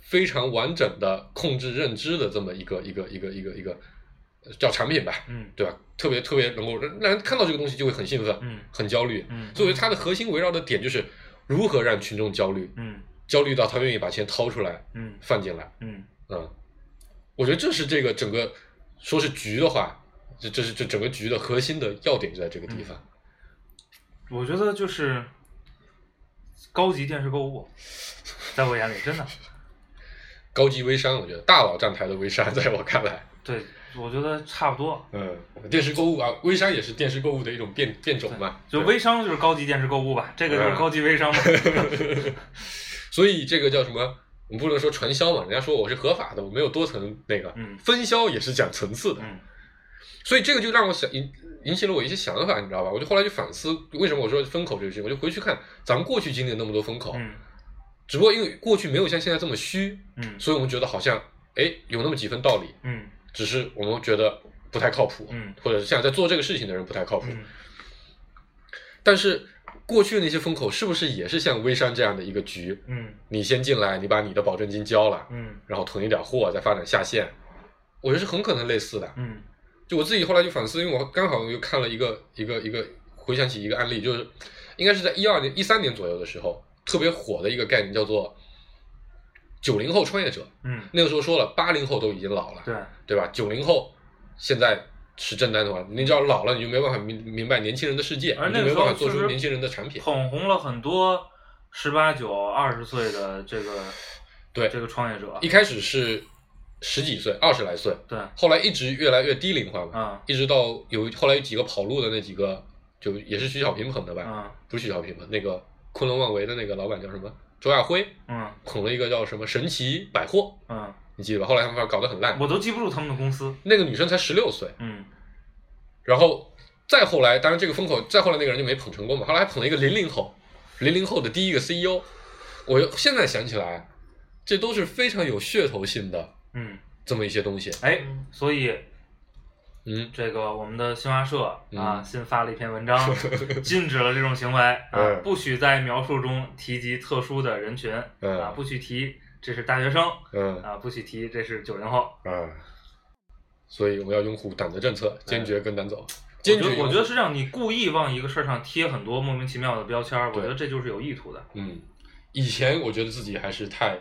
非常完整的控制认知的这么一个一个一个一个一个呃叫产品吧，嗯。对吧？特别特别能够让让人看到这个东西就会很兴奋，嗯。很焦虑。嗯。所以它的核心围绕的点就是如何让群众焦虑，嗯。焦虑到他愿意把钱掏出来嗯。放进来。嗯。嗯，我觉得这是这个整个说是局的话，这这是这整个局的核心的要点就在这个地方。我觉得就是高级电视购物，在我眼里真的 高级微商，我觉得大佬站台的微商，在我看来，对，我觉得差不多。嗯，电视购物啊，微商也是电视购物的一种变变种嘛。就微商就是高级电视购物吧，这个就是嗯高级微商嘛。所以这个叫什么？我们不能说传销嘛，人家说我是合法的，我没有多层那个。嗯分销也是讲层次的，嗯所以这个就让我想引引起了我一些想法，你知道吧？我就后来就反思，为什么我说风口这个事情，我就回去看咱们过去经历那么多风口，嗯只不过因为过去没有像现在这么虚，嗯所以我们觉得好像哎有那么几分道理，嗯只是我们觉得不太靠谱，嗯或者是现在在做这个事情的人不太靠谱。嗯但是过去的那些风口是不是也是像微商这样的一个局？嗯你先进来，你把你的保证金交了，嗯然后囤一点货，再发展下线，我觉得是很可能类似的。嗯就我自己后来就反思，因为我刚好又看了一个一个一个，回想起一个案例，就是应该是在一二年、一三年左右的时候，特别火的一个概念叫做九零后创业者。嗯，那个时候说了，八零后都已经老了，对，对吧？九零后现在是正单的话，你只要老了，你就没办法明明白年轻人的世界，你就没办法做出年轻人的产品。捧红了很多十八九、二十岁的这个对这个创业者一。开始是十几岁、二十来岁，对，后来一直越来越低龄化嘛，嗯一直到有后来有几个跑路的那几个，就也是徐小平捧的吧？嗯不是徐小平吧，那个昆仑万维的那个老板叫什么？周亚辉嗯捧了一个叫什么神奇百货，嗯，你记得吧？后来他们搞得很烂，我都记不住他们的公司。那个女生才十六岁，嗯然后再后来，当然这个风口再后来那个人就没捧成功嘛，后来还捧了一个零零后，零零后的第一个 CEO，我现在想起来，这都是非常有噱头性的嗯，这么一些东西，哎，所以嗯这个我们的新华社啊嗯新发了一篇文章，禁止了这种行为啊嗯，不许在描述中提及特殊的人群嗯啊，不许提这是大学生嗯啊，不许提这是九零后。嗯，所以我们要拥护党的政策，坚决跟党走，坚决觉得我觉得是让你故意往一个事儿上贴很多莫名其妙的标签儿，我觉得这就是有意图的。嗯，以前我觉得自己还是太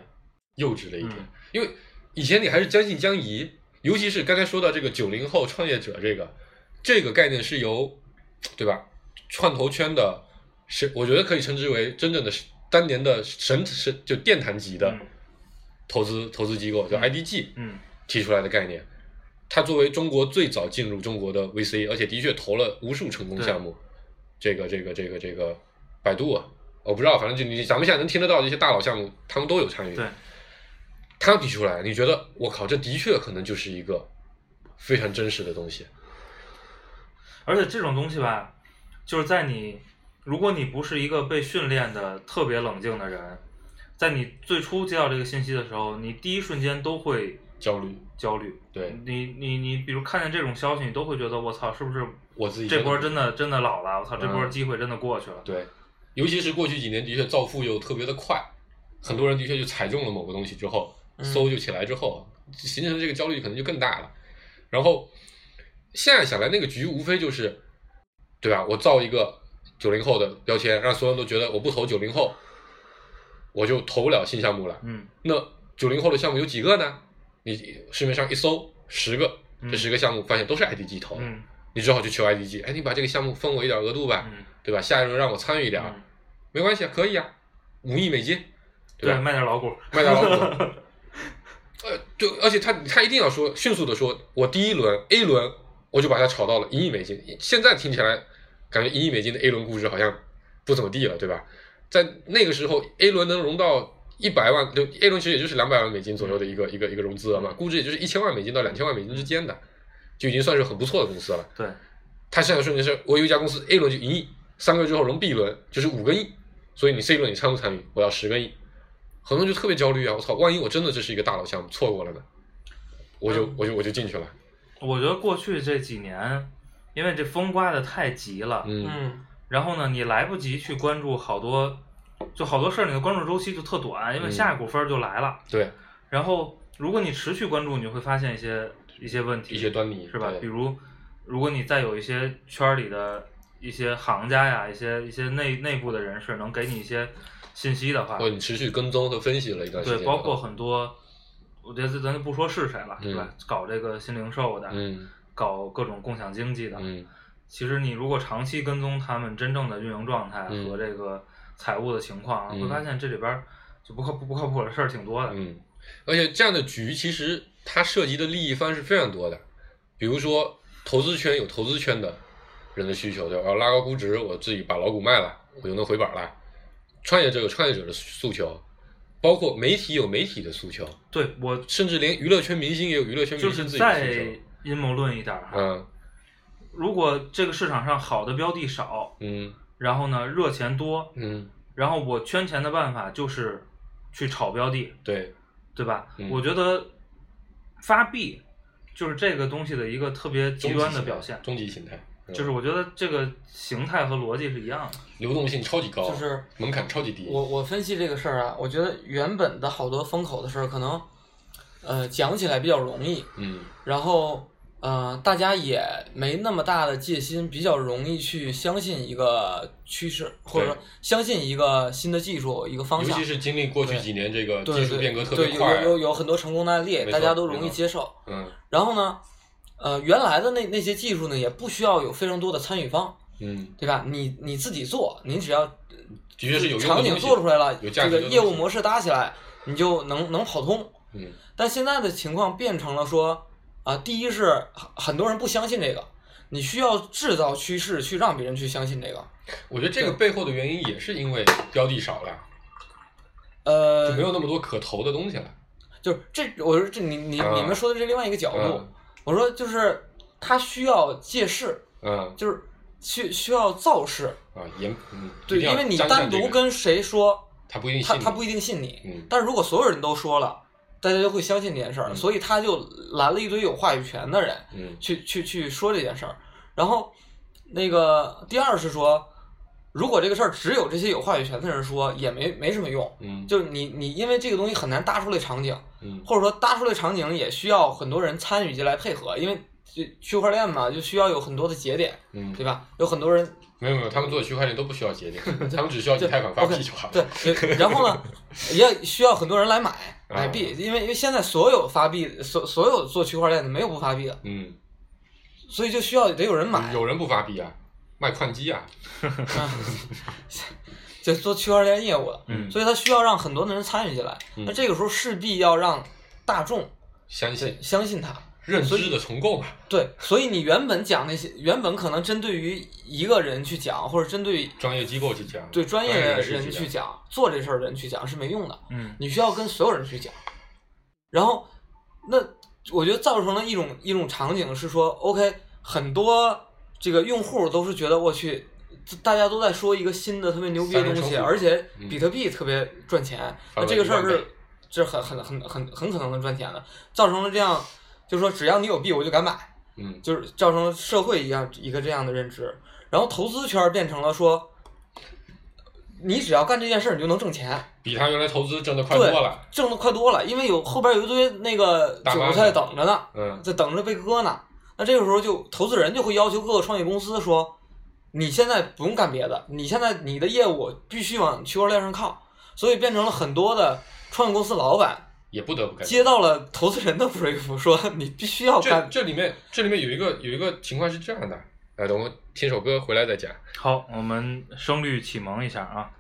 幼稚了一点，嗯因为以前你还是将信将疑，尤其是刚才说到这个九零后创业者这个这个概念是由对吧创投圈的是我觉得可以称之为真正的当年的神神就殿堂级的嗯投资、投资机构叫嗯 IDG 嗯提出来的概念。它作为中国最早进入中国的 VC，而且的确投了无数成功项目。这个这个这个这个百度啊，我不知道，反正就你咱们现在能听得到的一些大佬项目，他们都有参与。对，他提出来，你觉得我靠，这的确可能就是一个非常真实的东西。而且这种东西吧，就是在你如果你不是一个被训练的特别冷静的人，在你最初接到这个信息的时候，你第一瞬间都会焦虑，焦虑。对你你你，比如看见这种消息，你都会觉得我操，是不是我自己这波真的真的老了？我操，这波嗯机会真的过去了。对，尤其是过去几年的确造富又特别的快，很多人的确就踩中了某个东西之后，嗯搜就起来之后，形成这个焦虑可能就更大了。然后现在想来，那个局无非就是，对吧？我造一个九零后的标签，让所有人都觉得我不投九零后，我就投不了新项目了。嗯那九零后的项目有几个呢？你市面上一搜，十个，这嗯十个项目发现都是 IDG 投的，嗯你只好去求 IDG，哎，你把这个项目分我一点额度吧，嗯对吧？下一轮让我参与一点，嗯，没关系啊，可以啊，五亿美金，对，吧？卖点老股。卖点老股。呃，就而且他他一定要说迅速的说，我第一轮 A 轮我就把它炒到了一亿美金。现在听起来感觉一亿美金的 A 轮估值好像不怎么地了，对吧？在那个时候，A 轮能融到一百万，就 A 轮其实也就是两百万美金左右的一个一个一个融资额嘛，估值也就是一千万美金到两千万美金之间的，就已经算是很不错的公司了。对，他现在瞬间是我有一家公司 A 轮就一亿，三个月之后融 B 轮就是五个亿，所以你 C 轮你参不参与？我要十个亿，很多人就特别焦虑啊！我操，万一我真的这是一个大佬项目错过了呢？我就我就我就进去了，我觉得过去这几年，因为这风刮的太急了，嗯嗯然后呢，你来不及去关注好多，就好多事儿，你的关注周期就特短，因为嗯下一股分儿就来了。对，然后，如果你持续关注，你会发现一些一些问题，一些端倪是吧？比如，如果你再有一些圈儿里的一些行家呀，一些一些内内部的人士能给你一些信息的话或，者你持续跟踪和分析了一段时间对，包括很多，我觉得咱就不说是谁了，是吧？搞这个新零售的，嗯搞各种共享经济的，嗯其实你如果长期跟踪他们真正的运营状态嗯和这个财务的情况，嗯会发现这里边儿就不靠不不靠谱的事儿挺多的。嗯，而且这样的局其实它涉及的利益方是非常多的，比如说投资圈有投资圈的人的需求，对吧？要拉高估值，我自己把老股卖了，我就能回本了。创业者有创业者的诉求，包括媒体有媒体的诉求，对我甚至连娱乐圈明星也有娱乐圈明星自己的诉求再。阴谋论一点儿哈，嗯如果这个市场上好的标的少，嗯然后呢热钱多，嗯，然后我圈钱的办法就是去炒标的，对，对吧？嗯我觉得发币就是这个东西的一个特别极端的表现，终极形态，嗯就是我觉得这个形态和逻辑是一样的。流动性超级高，就是门槛超级低。我我分析这个事儿啊，我觉得原本的好多风口的事儿，可能呃讲起来比较容易，嗯然后呃大家也没那么大的戒心，比较容易去相信一个趋势，或者说相信一个新的技术一个方向尤其。是经历过去几年这个对对技术变革特别快，有有有很多成功的案例，大家都容易接受。嗯然后呢，呃，原来的那那些技术呢，也不需要有非常多的参与方，嗯，对吧？你你自己做，你只要的确是有场景做出来了，这个业务模式搭起来，你就能能跑通。嗯但现在的情况变成了说，啊，第一是很很多人不相信这个，你需要制造趋势去让别人去相信这个。我觉得这个背后的原因也是因为标的少了，呃，就没有那么多可投的东西了。就是这，我说这你你嗯你们说的这另外一个角度，嗯我说就是他需要借势，嗯就是需需要造势，啊，也嗯，对，因为你单独跟谁说，他不一定信他他不一定信你，嗯但是如果所有人都说了，大家就会相信这件事儿，嗯所以他就拦了一堆有话语权的人嗯去去去说这件事儿。然后那个第二是说，如果这个事儿只有这些有话语权的人说，也没没什么用。嗯就是你你因为这个东西很难搭出来场景，嗯或者说搭出来场景也需要很多人参与进来配合，因为这区块链嘛，就需要有很多的节点，嗯，对吧？有很多人没有没有，他们做的区块链都不需要节点，他们只需要以太坊发币就好了。对，呃然后呢，也需要很多人来买买啊币，因为因为现在所有发币，所所有做区块链的没有不发币的，嗯，所以就需要得有人买，有人不发币啊，卖矿机啊，就做区块链业务的，嗯。所以他需要让很多的人参与进来。嗯。那这个时候势必要让大众相信。相信他，认知的重构嘛。对，所以你原本讲那些，原本可能针对于一个人去讲，或者针对专业机构去讲，对专业的人去讲，做这事儿的人去讲是没用的。嗯你需要跟所有人去讲。然后，那我觉得造成了一种一种场景是说，OK，很多这个用户都是觉得我去，大家都在说一个新的特别牛逼的东西，而且嗯比特币特别赚钱，那这个事儿是这很很很很很可能能赚钱的，造成了这样，就是说只要你有币我就敢买，嗯就是造成了社会一样一个这样的认知，然后投资圈变成了说，你只要干这件事儿你就能挣钱，比他原来投资挣的快多了。挣的快多了，因为有后边有一堆那个韭菜等着呢，嗯在等着被割呢。那这个时候就投资人就会要求各个创业公司说，你现在不用干别的，你现在你的业务必须往区块链上靠，所以变成了很多的创业公司老板也不得不干。接到了投资人的 brief，说你必须要这干。这里面这里面有一个有一个情况是这样的，哎，等我听首歌回来再讲。好，我们声律启蒙一下啊。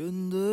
Under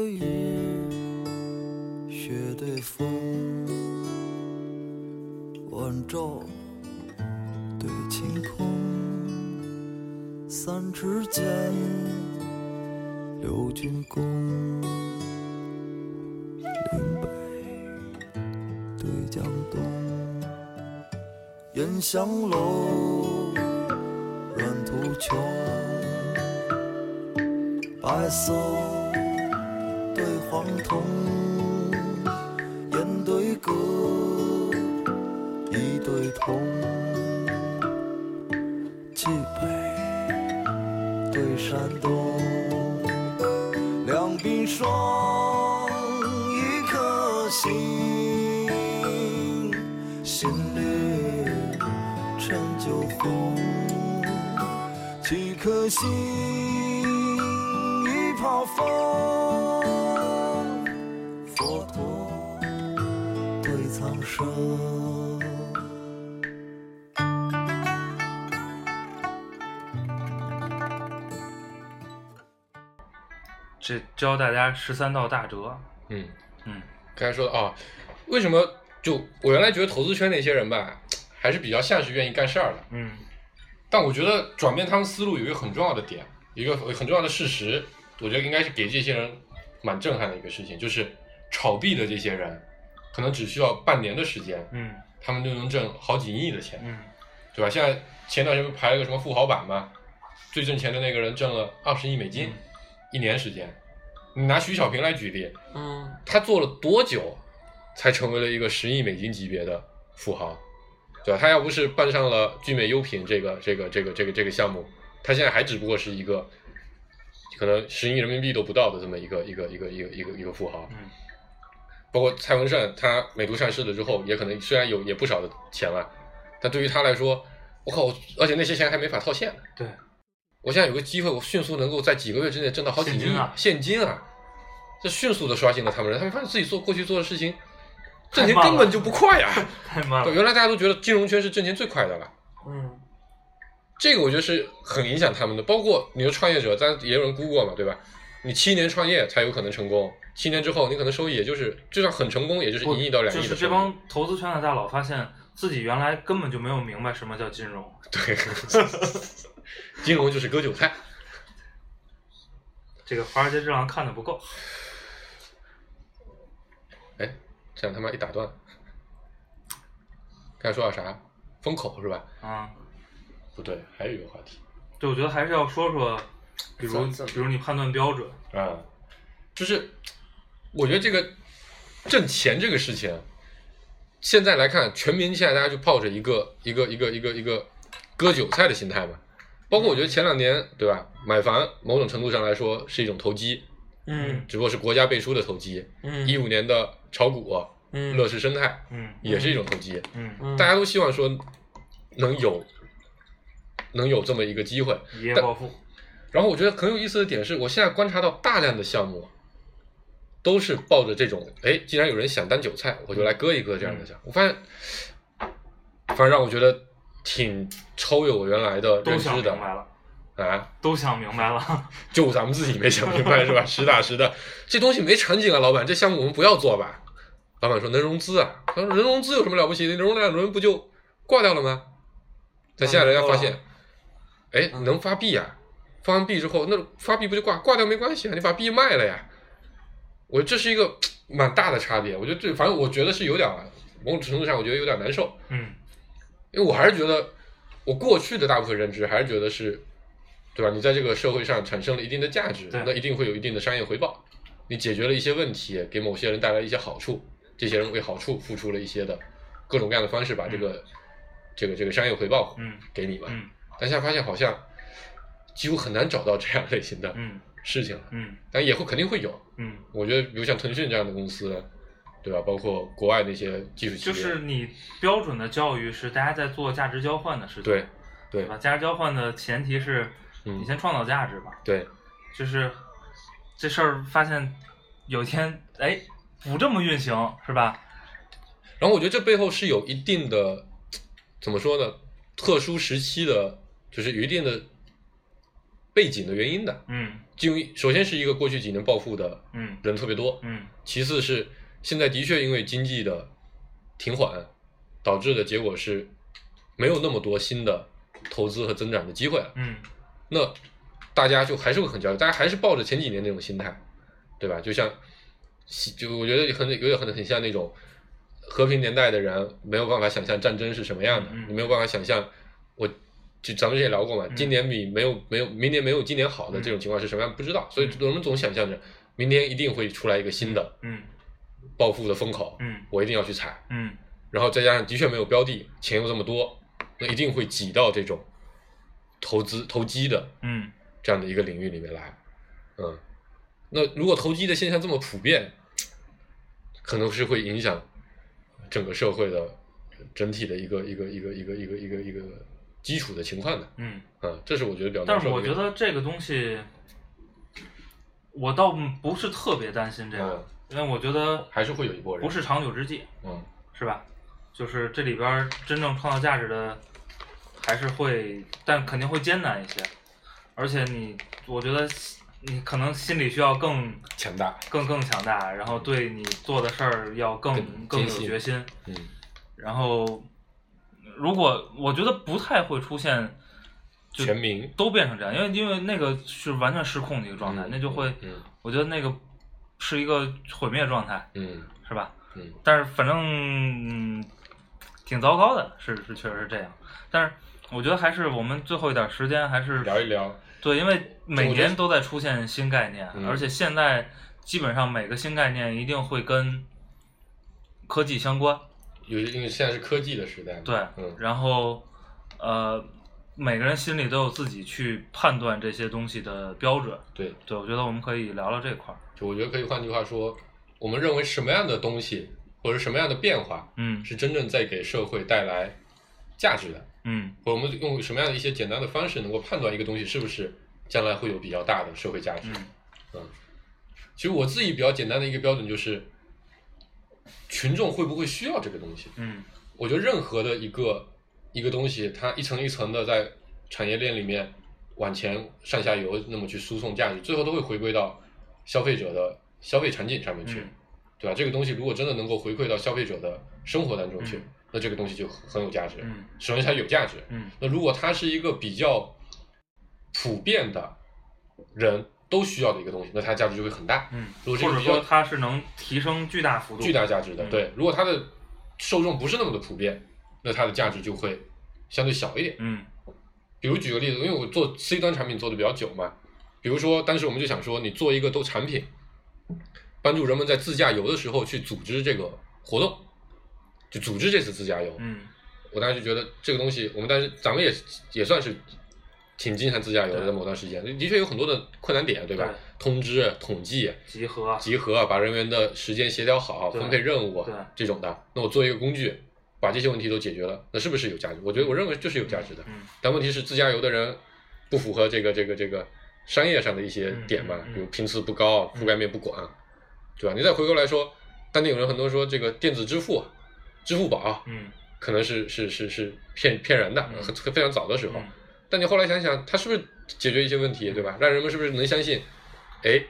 这教大家十三道大辙。嗯，嗯。刚才说的啊，为什么就我原来觉得投资圈那些人吧，还是比较像是愿意干事儿的，嗯。但我觉得转变他们思路有一个很重要的点，一个很重要的事实，我觉得应该是给这些人蛮震撼的一个事情，就是炒币的这些人，可能只需要半年的时间，嗯他们就能挣好几亿的钱，嗯对吧？现在前段时间不排了个什么富豪榜嘛，最挣钱的那个人挣了二十亿美金，嗯一年时间。你拿徐小平来举例，嗯他做了多久才成为了一个十亿美金级别的富豪，对吧？他要不是办上了聚美优品这个这个这个这个这个项目，他现在还只不过是一个可能十亿人民币都不到的这么一个一个一个一个一个一个富豪。嗯包括蔡文胜，他美图上市了之后，也可能虽然有也不少的钱了，但对于他来说，我靠，我而且那些钱还没法套现。对，我现在有个机会，我迅速能够在几个月之内挣到好几亿现金啊现金啊！这迅速的刷新了他们人，他们发现自己做过去做的事情挣钱根本就不快呀、对，太慢了。原来大家都觉得金融圈是挣钱最快的了，嗯这个我觉得是很影响他们的。包括你说创业者，咱也有人估过嘛，对吧？你七年创业才有可能成功，七年之后你可能收益也就是，就算很成功，也就是不一亿到两亿就。是这帮投资圈的大佬发现自己原来根本就没有明白什么叫金融。对，金融就是割韭菜。这个华尔街之狼看的不够。哎，这样他妈一打断，刚才说到啥？风口是吧？啊，不对，还有一个话题对，我觉得还是要说说，比如比如你判断标准。啊，就是我觉得这个挣钱这个事情，现在来看，全民现在大家就抱着一个一个一个一个一个割韭菜的心态嘛。包括我觉得前两年对吧，买房某种程度上来说是一种投机，嗯只不过是国家背书的投机。嗯一五年的炒股、嗯乐视生态嗯也是一种投机。嗯，嗯大家都希望说能有能有这么一个机会。一夜暴富。然后我觉得很有意思的点是，我现在观察到大量的项目都是抱着这种，哎，既然有人想当韭菜，我就来割一割这样的项目。我发现，反正让我觉得挺超越我原来的认知的想明白了，啊，都想明白了。就咱们自己没想明白是吧？实打实的，这东西没场景啊，老板，这项目我们不要做吧？老板说能融资啊，他说能融资有什么了不起的？融两轮不就挂掉了吗？但现在人家发现，哎，嗯能发币啊，发完币之后，那发币不就挂挂掉没关系啊？你把币卖了呀。我这是一个蛮大的差别，我觉得这反正我觉得是有点儿某种程度上，我觉得有点难受，嗯因为我还是觉得我过去的大部分认知还是觉得是，对吧？你在这个社会上产生了一定的价值，那一定会有一定的商业回报。你解决了一些问题，给某些人带来一些好处，这些人为好处付出了一些的各种各样的方式，把这个、这个这个商业回报嗯给你嘛。嗯但现在发现好像几乎很难找到这样类型的嗯事情了，嗯但以后肯定会有。嗯，我觉得，比如像腾讯这样的公司，对吧？包括国外那些技术企业，就是你标准的教育是大家在做价值交换的事情，对对对吧？价值交换的前提是嗯你先创造价值吧，对就是这事儿发现有一天哎不这么运行是吧？然后我觉得这背后是有一定的，怎么说呢？特殊时期的，就是有一定的背景的原因的。嗯就因为首先是一个过去几年暴富的嗯人特别多，嗯其次是现在的确因为经济的停缓，导致的结果是没有那么多新的投资和增长的机会了。嗯那大家就还是会很焦虑，大家还是抱着前几年那种心态，对吧？就像，就我觉得很有点很很像那种和平年代的人没有办法想象战争是什么样的，你没有办法想象，我就咱们之前聊过嘛，嗯。今年比没有没有明年没有今年好的这种情况是什么样，不知道，所以我们总想象着明年一定会出来一个新的嗯。暴富的风口，嗯。我一定要去踩，嗯。然后再加上的确没有标的，钱又这么多，那一定会挤到这种投资投机的嗯。这样的一个领域里面来，嗯，那如果投机的现象这么普遍，可能是会影响整个社会的整体的一个一个一个一个一个一个一个基础的情况的，嗯，嗯，这是我觉得比较但是我。觉得这个东西，我倒不是特别担心这个，嗯因为我觉得还是会有一波人不是长久之计，嗯是吧？就是这里边真正创造价值的，还是会，但肯定会艰难一些，而且你，我觉得你可能心里需要更强大，更更强大，然后对你做的事儿要更更更有决心，嗯然后如果我觉得不太会出现就全民都变成这样，因为因为那个是完全失控的一个状态，嗯那就会，嗯我觉得那个是一个毁灭状态，嗯是吧？嗯但是反正、嗯、挺糟糕的，是是确实是这样。但是我觉得还是我们最后一点时间还是聊一聊，对，因为每年都在出现新概念，嗯而且现在基本上每个新概念一定会跟科技相关。有因为现在是科技的时代嘛，对，嗯然后呃，每个人心里都有自己去判断这些东西的标准。对，对，我觉得我们可以聊聊这块儿。就我觉得可以换句话说，我们认为什么样的东西或者什么样的变化嗯是真正在给社会带来价值的，嗯或者我们用什么样的一些简单的方式能够判断一个东西是不是将来会有比较大的社会价值。嗯其实我自己比较简单的一个标准就是，群众会不会需要这个东西？嗯我觉得任何的一个一个东西，它一层一层的在产业链里面往前上下游那么去输送价值，最后都会回归到消费者的消费场景上面去，嗯对吧？这个东西如果真的能够回馈到消费者的生活当中去，嗯那这个东西就很很有价值。嗯首先它有价值，嗯那如果它是一个比较普遍的人都需要的一个东西，那它价值就会很大。嗯，如果这个或者说它是能提升巨大幅度、巨大价值的。嗯对，如果它的受众不是那么的普遍，那它的价值就会相对小一点。嗯比如举个例子，因为我做 C 端产品做的比较久嘛，比如说当时我们就想说，你做一个都产品，帮助人们在自驾游的时候去组织这个活动，就组织这次自驾游。嗯我当时就觉得这个东西，我们当时咱们也也算是挺经常自驾游的，某段时间，的确有很多的困难点，对吧？对通知、统计、集合集合，把人员的时间协调好，分配任务这种的。那我做一个工具，把这些问题都解决了，那是不是有价值？我觉得我认为就是有价值的。嗯但问题是，自驾游的人不符合这个这个这个商业上的一些点嘛，嗯嗯嗯比如频次不高，覆盖面不广，对吧？你再回过来说，当年有人很多说这个电子支付、支付宝嗯可能是是是是骗骗人的，非常早的时候。嗯但你后来想想，它是不是解决一些问题，对吧？让人们是不是能相信，哎，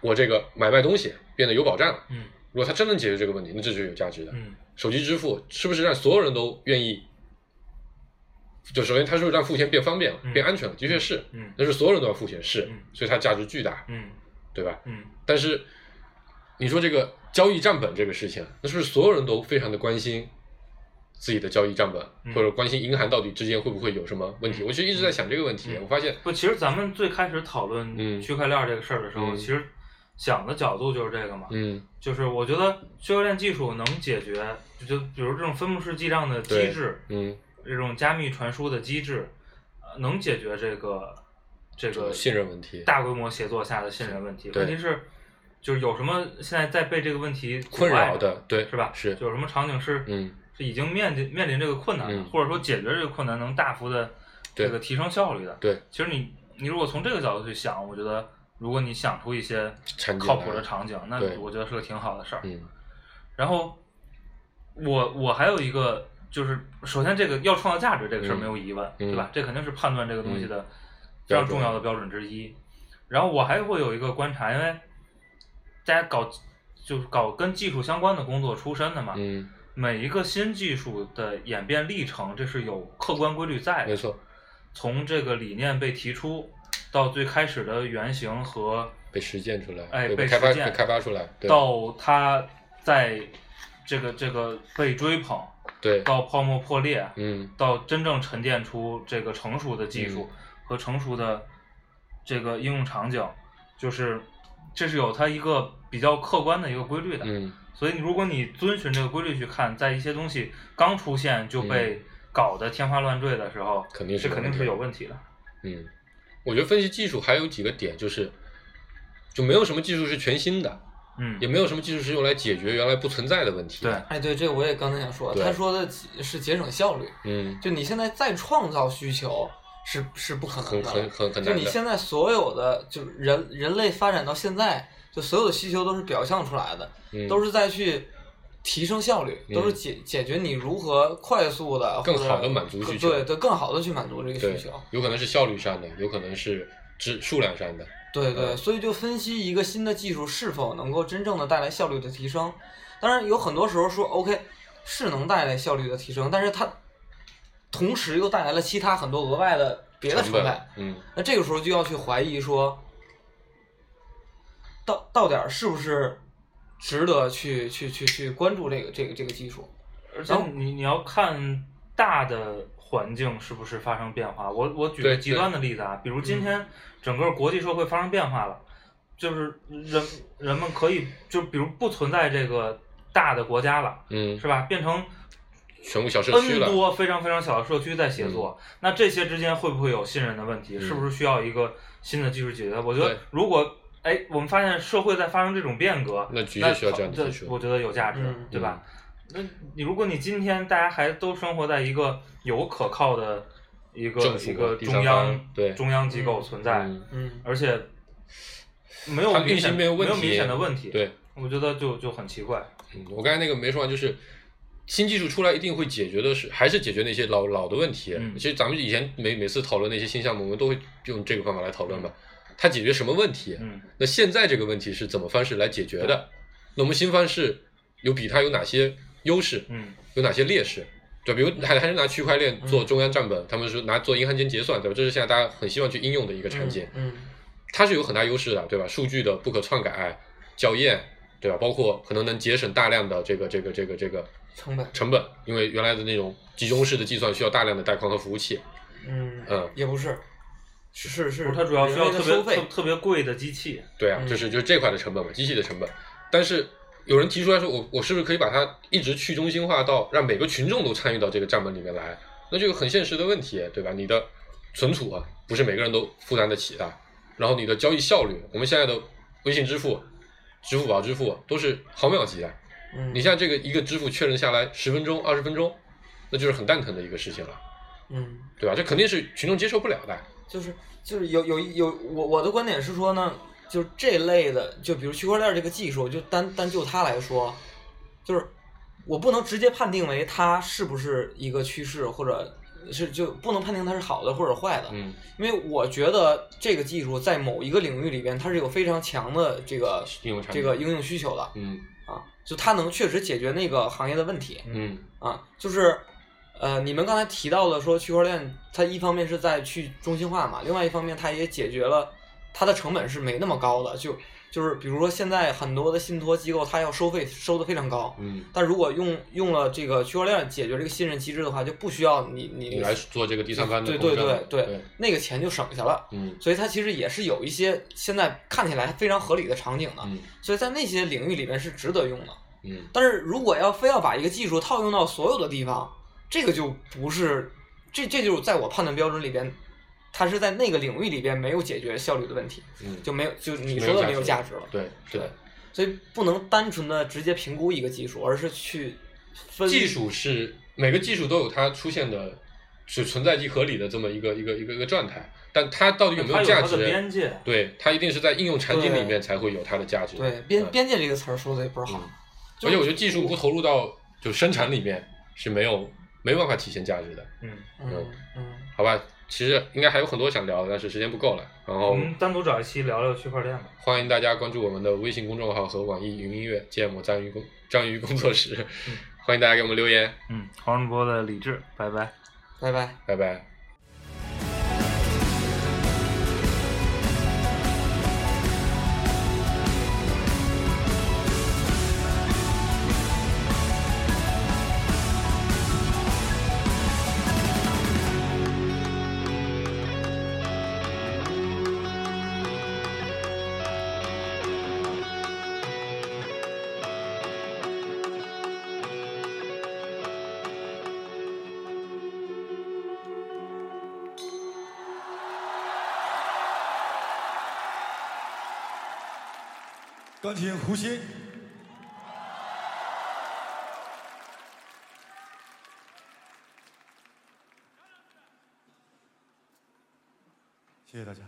我这个买卖东西变得有保障了？嗯如果它真能解决这个问题，那这就是有价值的。嗯手机支付是不是让所有人都愿意？就首先，它是不是让付钱变方便了、嗯变安全了？的确是，嗯但是所有人都要付钱，是嗯，所以它价值巨大，嗯对吧？嗯但是你说这个交易账本这个事情，那是不是所有人都非常的关心自己的交易账本，嗯。或者关心银行到底之间会不会有什么问题？嗯。我其实一直在想这个问题，嗯。我发现，不，其实咱们最开始讨论嗯。区块链这个事儿的时候，嗯其实想的角度就是这个嘛，嗯。就是我觉得区块链技术能解决，就就比如这种分布式记账的机制，嗯，这种加密传输的机制，呃能解决这个这个信任问题。大规模协作下的信任问题。问题是，就是有什么现在在被这个问题困扰的，对，是吧？是，就有什么场景是嗯是已经面临面临这个困难了，嗯。或者说解决这个困难能大幅的这个提升效率的。对，其实你你如果从这个角度去想，我觉得如果你想出一些靠谱的场景，那我觉得是个挺好的事儿。嗯。然后我我还有一个就是，首先这个要创造价值这个事儿嗯。没有疑问，嗯。对吧？这肯定是判断这个东西的非常重要的标准之一。然后我还会有一个观察，因为大家搞就是搞跟技术相关的工作出身的嘛，嗯，每一个新技术的演变历程，这是有客观规律在的。没错，从这个理念被提出到最开始的原型和被实践出来，哎被被开发实践。被开发出来，对。到它在这个这个被追捧，对，到泡沫破裂，嗯。到真正沉淀出这个成熟的技术和成熟的这个应用场景，就是这是有它一个比较客观的一个规律的。嗯所以，如果你遵循这个规律去看，在一些东西刚出现就被搞得天花乱坠的时候，肯定是肯定是有问题的。嗯，我觉得分析技术还有几个点，就是就没有什么技术是全新的，嗯也没有什么技术是用来解决原来不存在的问题。对，哎，对，这个我也刚才想说，他说的是节省效率，嗯，就你现在再创造需求是是不可能的，很很很很难。就你现在所有的就人人类发展到现在，就所有的需求都是表象出来的，嗯都是在去提升效率，都是嗯解解决你如何快速的更好的满足需求对对，更好的去满足这个需求。，有可能是效率上的，有可能是质数量上的。对对，嗯所以就分析一个新的技术是否能够真正的带来效率的提升。当然，有很多时候说 OK 是能带来效率的提升，但是它同时又带来了其他很多额外的别的成本本。，嗯，那这个时候就要去怀疑说，到到点儿是不是值得去去去去关注这个这个这个技术？而且你你要看大的环境是不是发生变化。我我举个极端的例子啊，比如今天整个国际社会发生变化了，就是人人们可以就比如不存在这个大的国家了，嗯，是吧？变成全部小社区 N 多非常非常小的社区在协作，那这些之间会不会有信任的问题？嗯是不是需要一个新的技术解决？我觉得如果哎，我们发现社会在发生这种变革，那的那确需要这样的技术我觉得有价值，嗯对吧？那你如果你今天大家还都生活在一个有可靠的一个一个中央对中央机构存在，嗯嗯而且没有它明显运行没有问题明显的问题，对，我觉得就就很奇怪。嗯，我刚才那个没说完，就是新技术出来一定会解决的是，还是解决那些老老的问题。嗯其实咱们以前每每次讨论那些新项目，我们都会用这个方法来讨论嘛。它解决什么问题？嗯那现在这个问题是怎么方式来解决的？那我们新方式有比它有哪些优势？嗯有哪些劣势？对，比如还还是拿区块链做中央账本，他们说拿做银行间结算，对吧？这是现在大家很希望去应用的一个场景。嗯它是有很大优势的，对吧？数据的不可篡改、校验，对吧？包括可能能节省大量的这个这个这个这个成本，成本，因为原来的那种集中式的计算需要大量的带宽和服务器。嗯嗯也不是，是是是，不是它主要需要特别特，特别贵的机器，对啊，嗯就是就是这块的成本嘛，机器的成本。但是有人提出来说，我我是不是可以把它一直去中心化到让每个群众都参与到这个账本里面来？那就有很现实的问题，对吧？你的存储啊，不是每个人都负担得起的。然后你的交易效率，我们现在的微信支付、支付宝支付都是毫秒级的。嗯，你像这个一个支付确认下来十分钟、二十分钟，那就是很蛋疼的一个事情了，嗯。对吧？这肯定是群众接受不了的。就是就是有有有我我的观点是说呢，就是这类的，就比如区块链这个技术，就单单就它来说，就是我不能直接判定为它是不是一个趋势，或者是就不能判定它是好的或者坏的，嗯，因为我觉得这个技术在某一个领域里边，它是有非常强的这个这个应用需求的嗯。啊，就它能确实解决那个行业的问题，嗯。啊，就是呃，你们刚才提到了说区块链，它一方面是在去中心化嘛，另外一方面它也解决了它的成本是没那么高的，就就是比如说现在很多的信托机构它要收费收的非常高，嗯，但如果用用了这个区块链解决这个信任机制的话，就不需要你你你来做这个第三方的对对对对对，那个钱就省下了。嗯所以它其实也是有一些现在看起来非常合理的场景的，嗯所以在那些领域里面是值得用的。嗯但是如果要非要把一个技术套用到所有的地方，这个就不是，这这就是在我判断标准里边，它是在那个领域里边没有解决效率的问题，嗯，就没有就你说的没有价值了。对对，所以不能单纯的直接评估一个技术，而是去分技术是每个技术都有它出现的，是存在即合理的这么一个一个一个一个状态，但它到底有没它有它的价值？边界。对，它一定是在应用场景里面才会有它的价值。对边嗯边界这个词儿说的也不是好，就而且我觉得技术不投入到就生产里面是没有没办法体现价值的，嗯，嗯嗯好吧？其实应该还有很多想聊的，但是时间不够了。然后我们单独找一期聊聊区块链吧。欢迎大家关注我们的微信公众号和网易云音乐芥末章鱼工 章鱼工作室”，欢迎大家给我们留言，嗯，黄仁波的理智，拜拜。拜拜。拜拜。钢琴胡鑫。谢谢大家。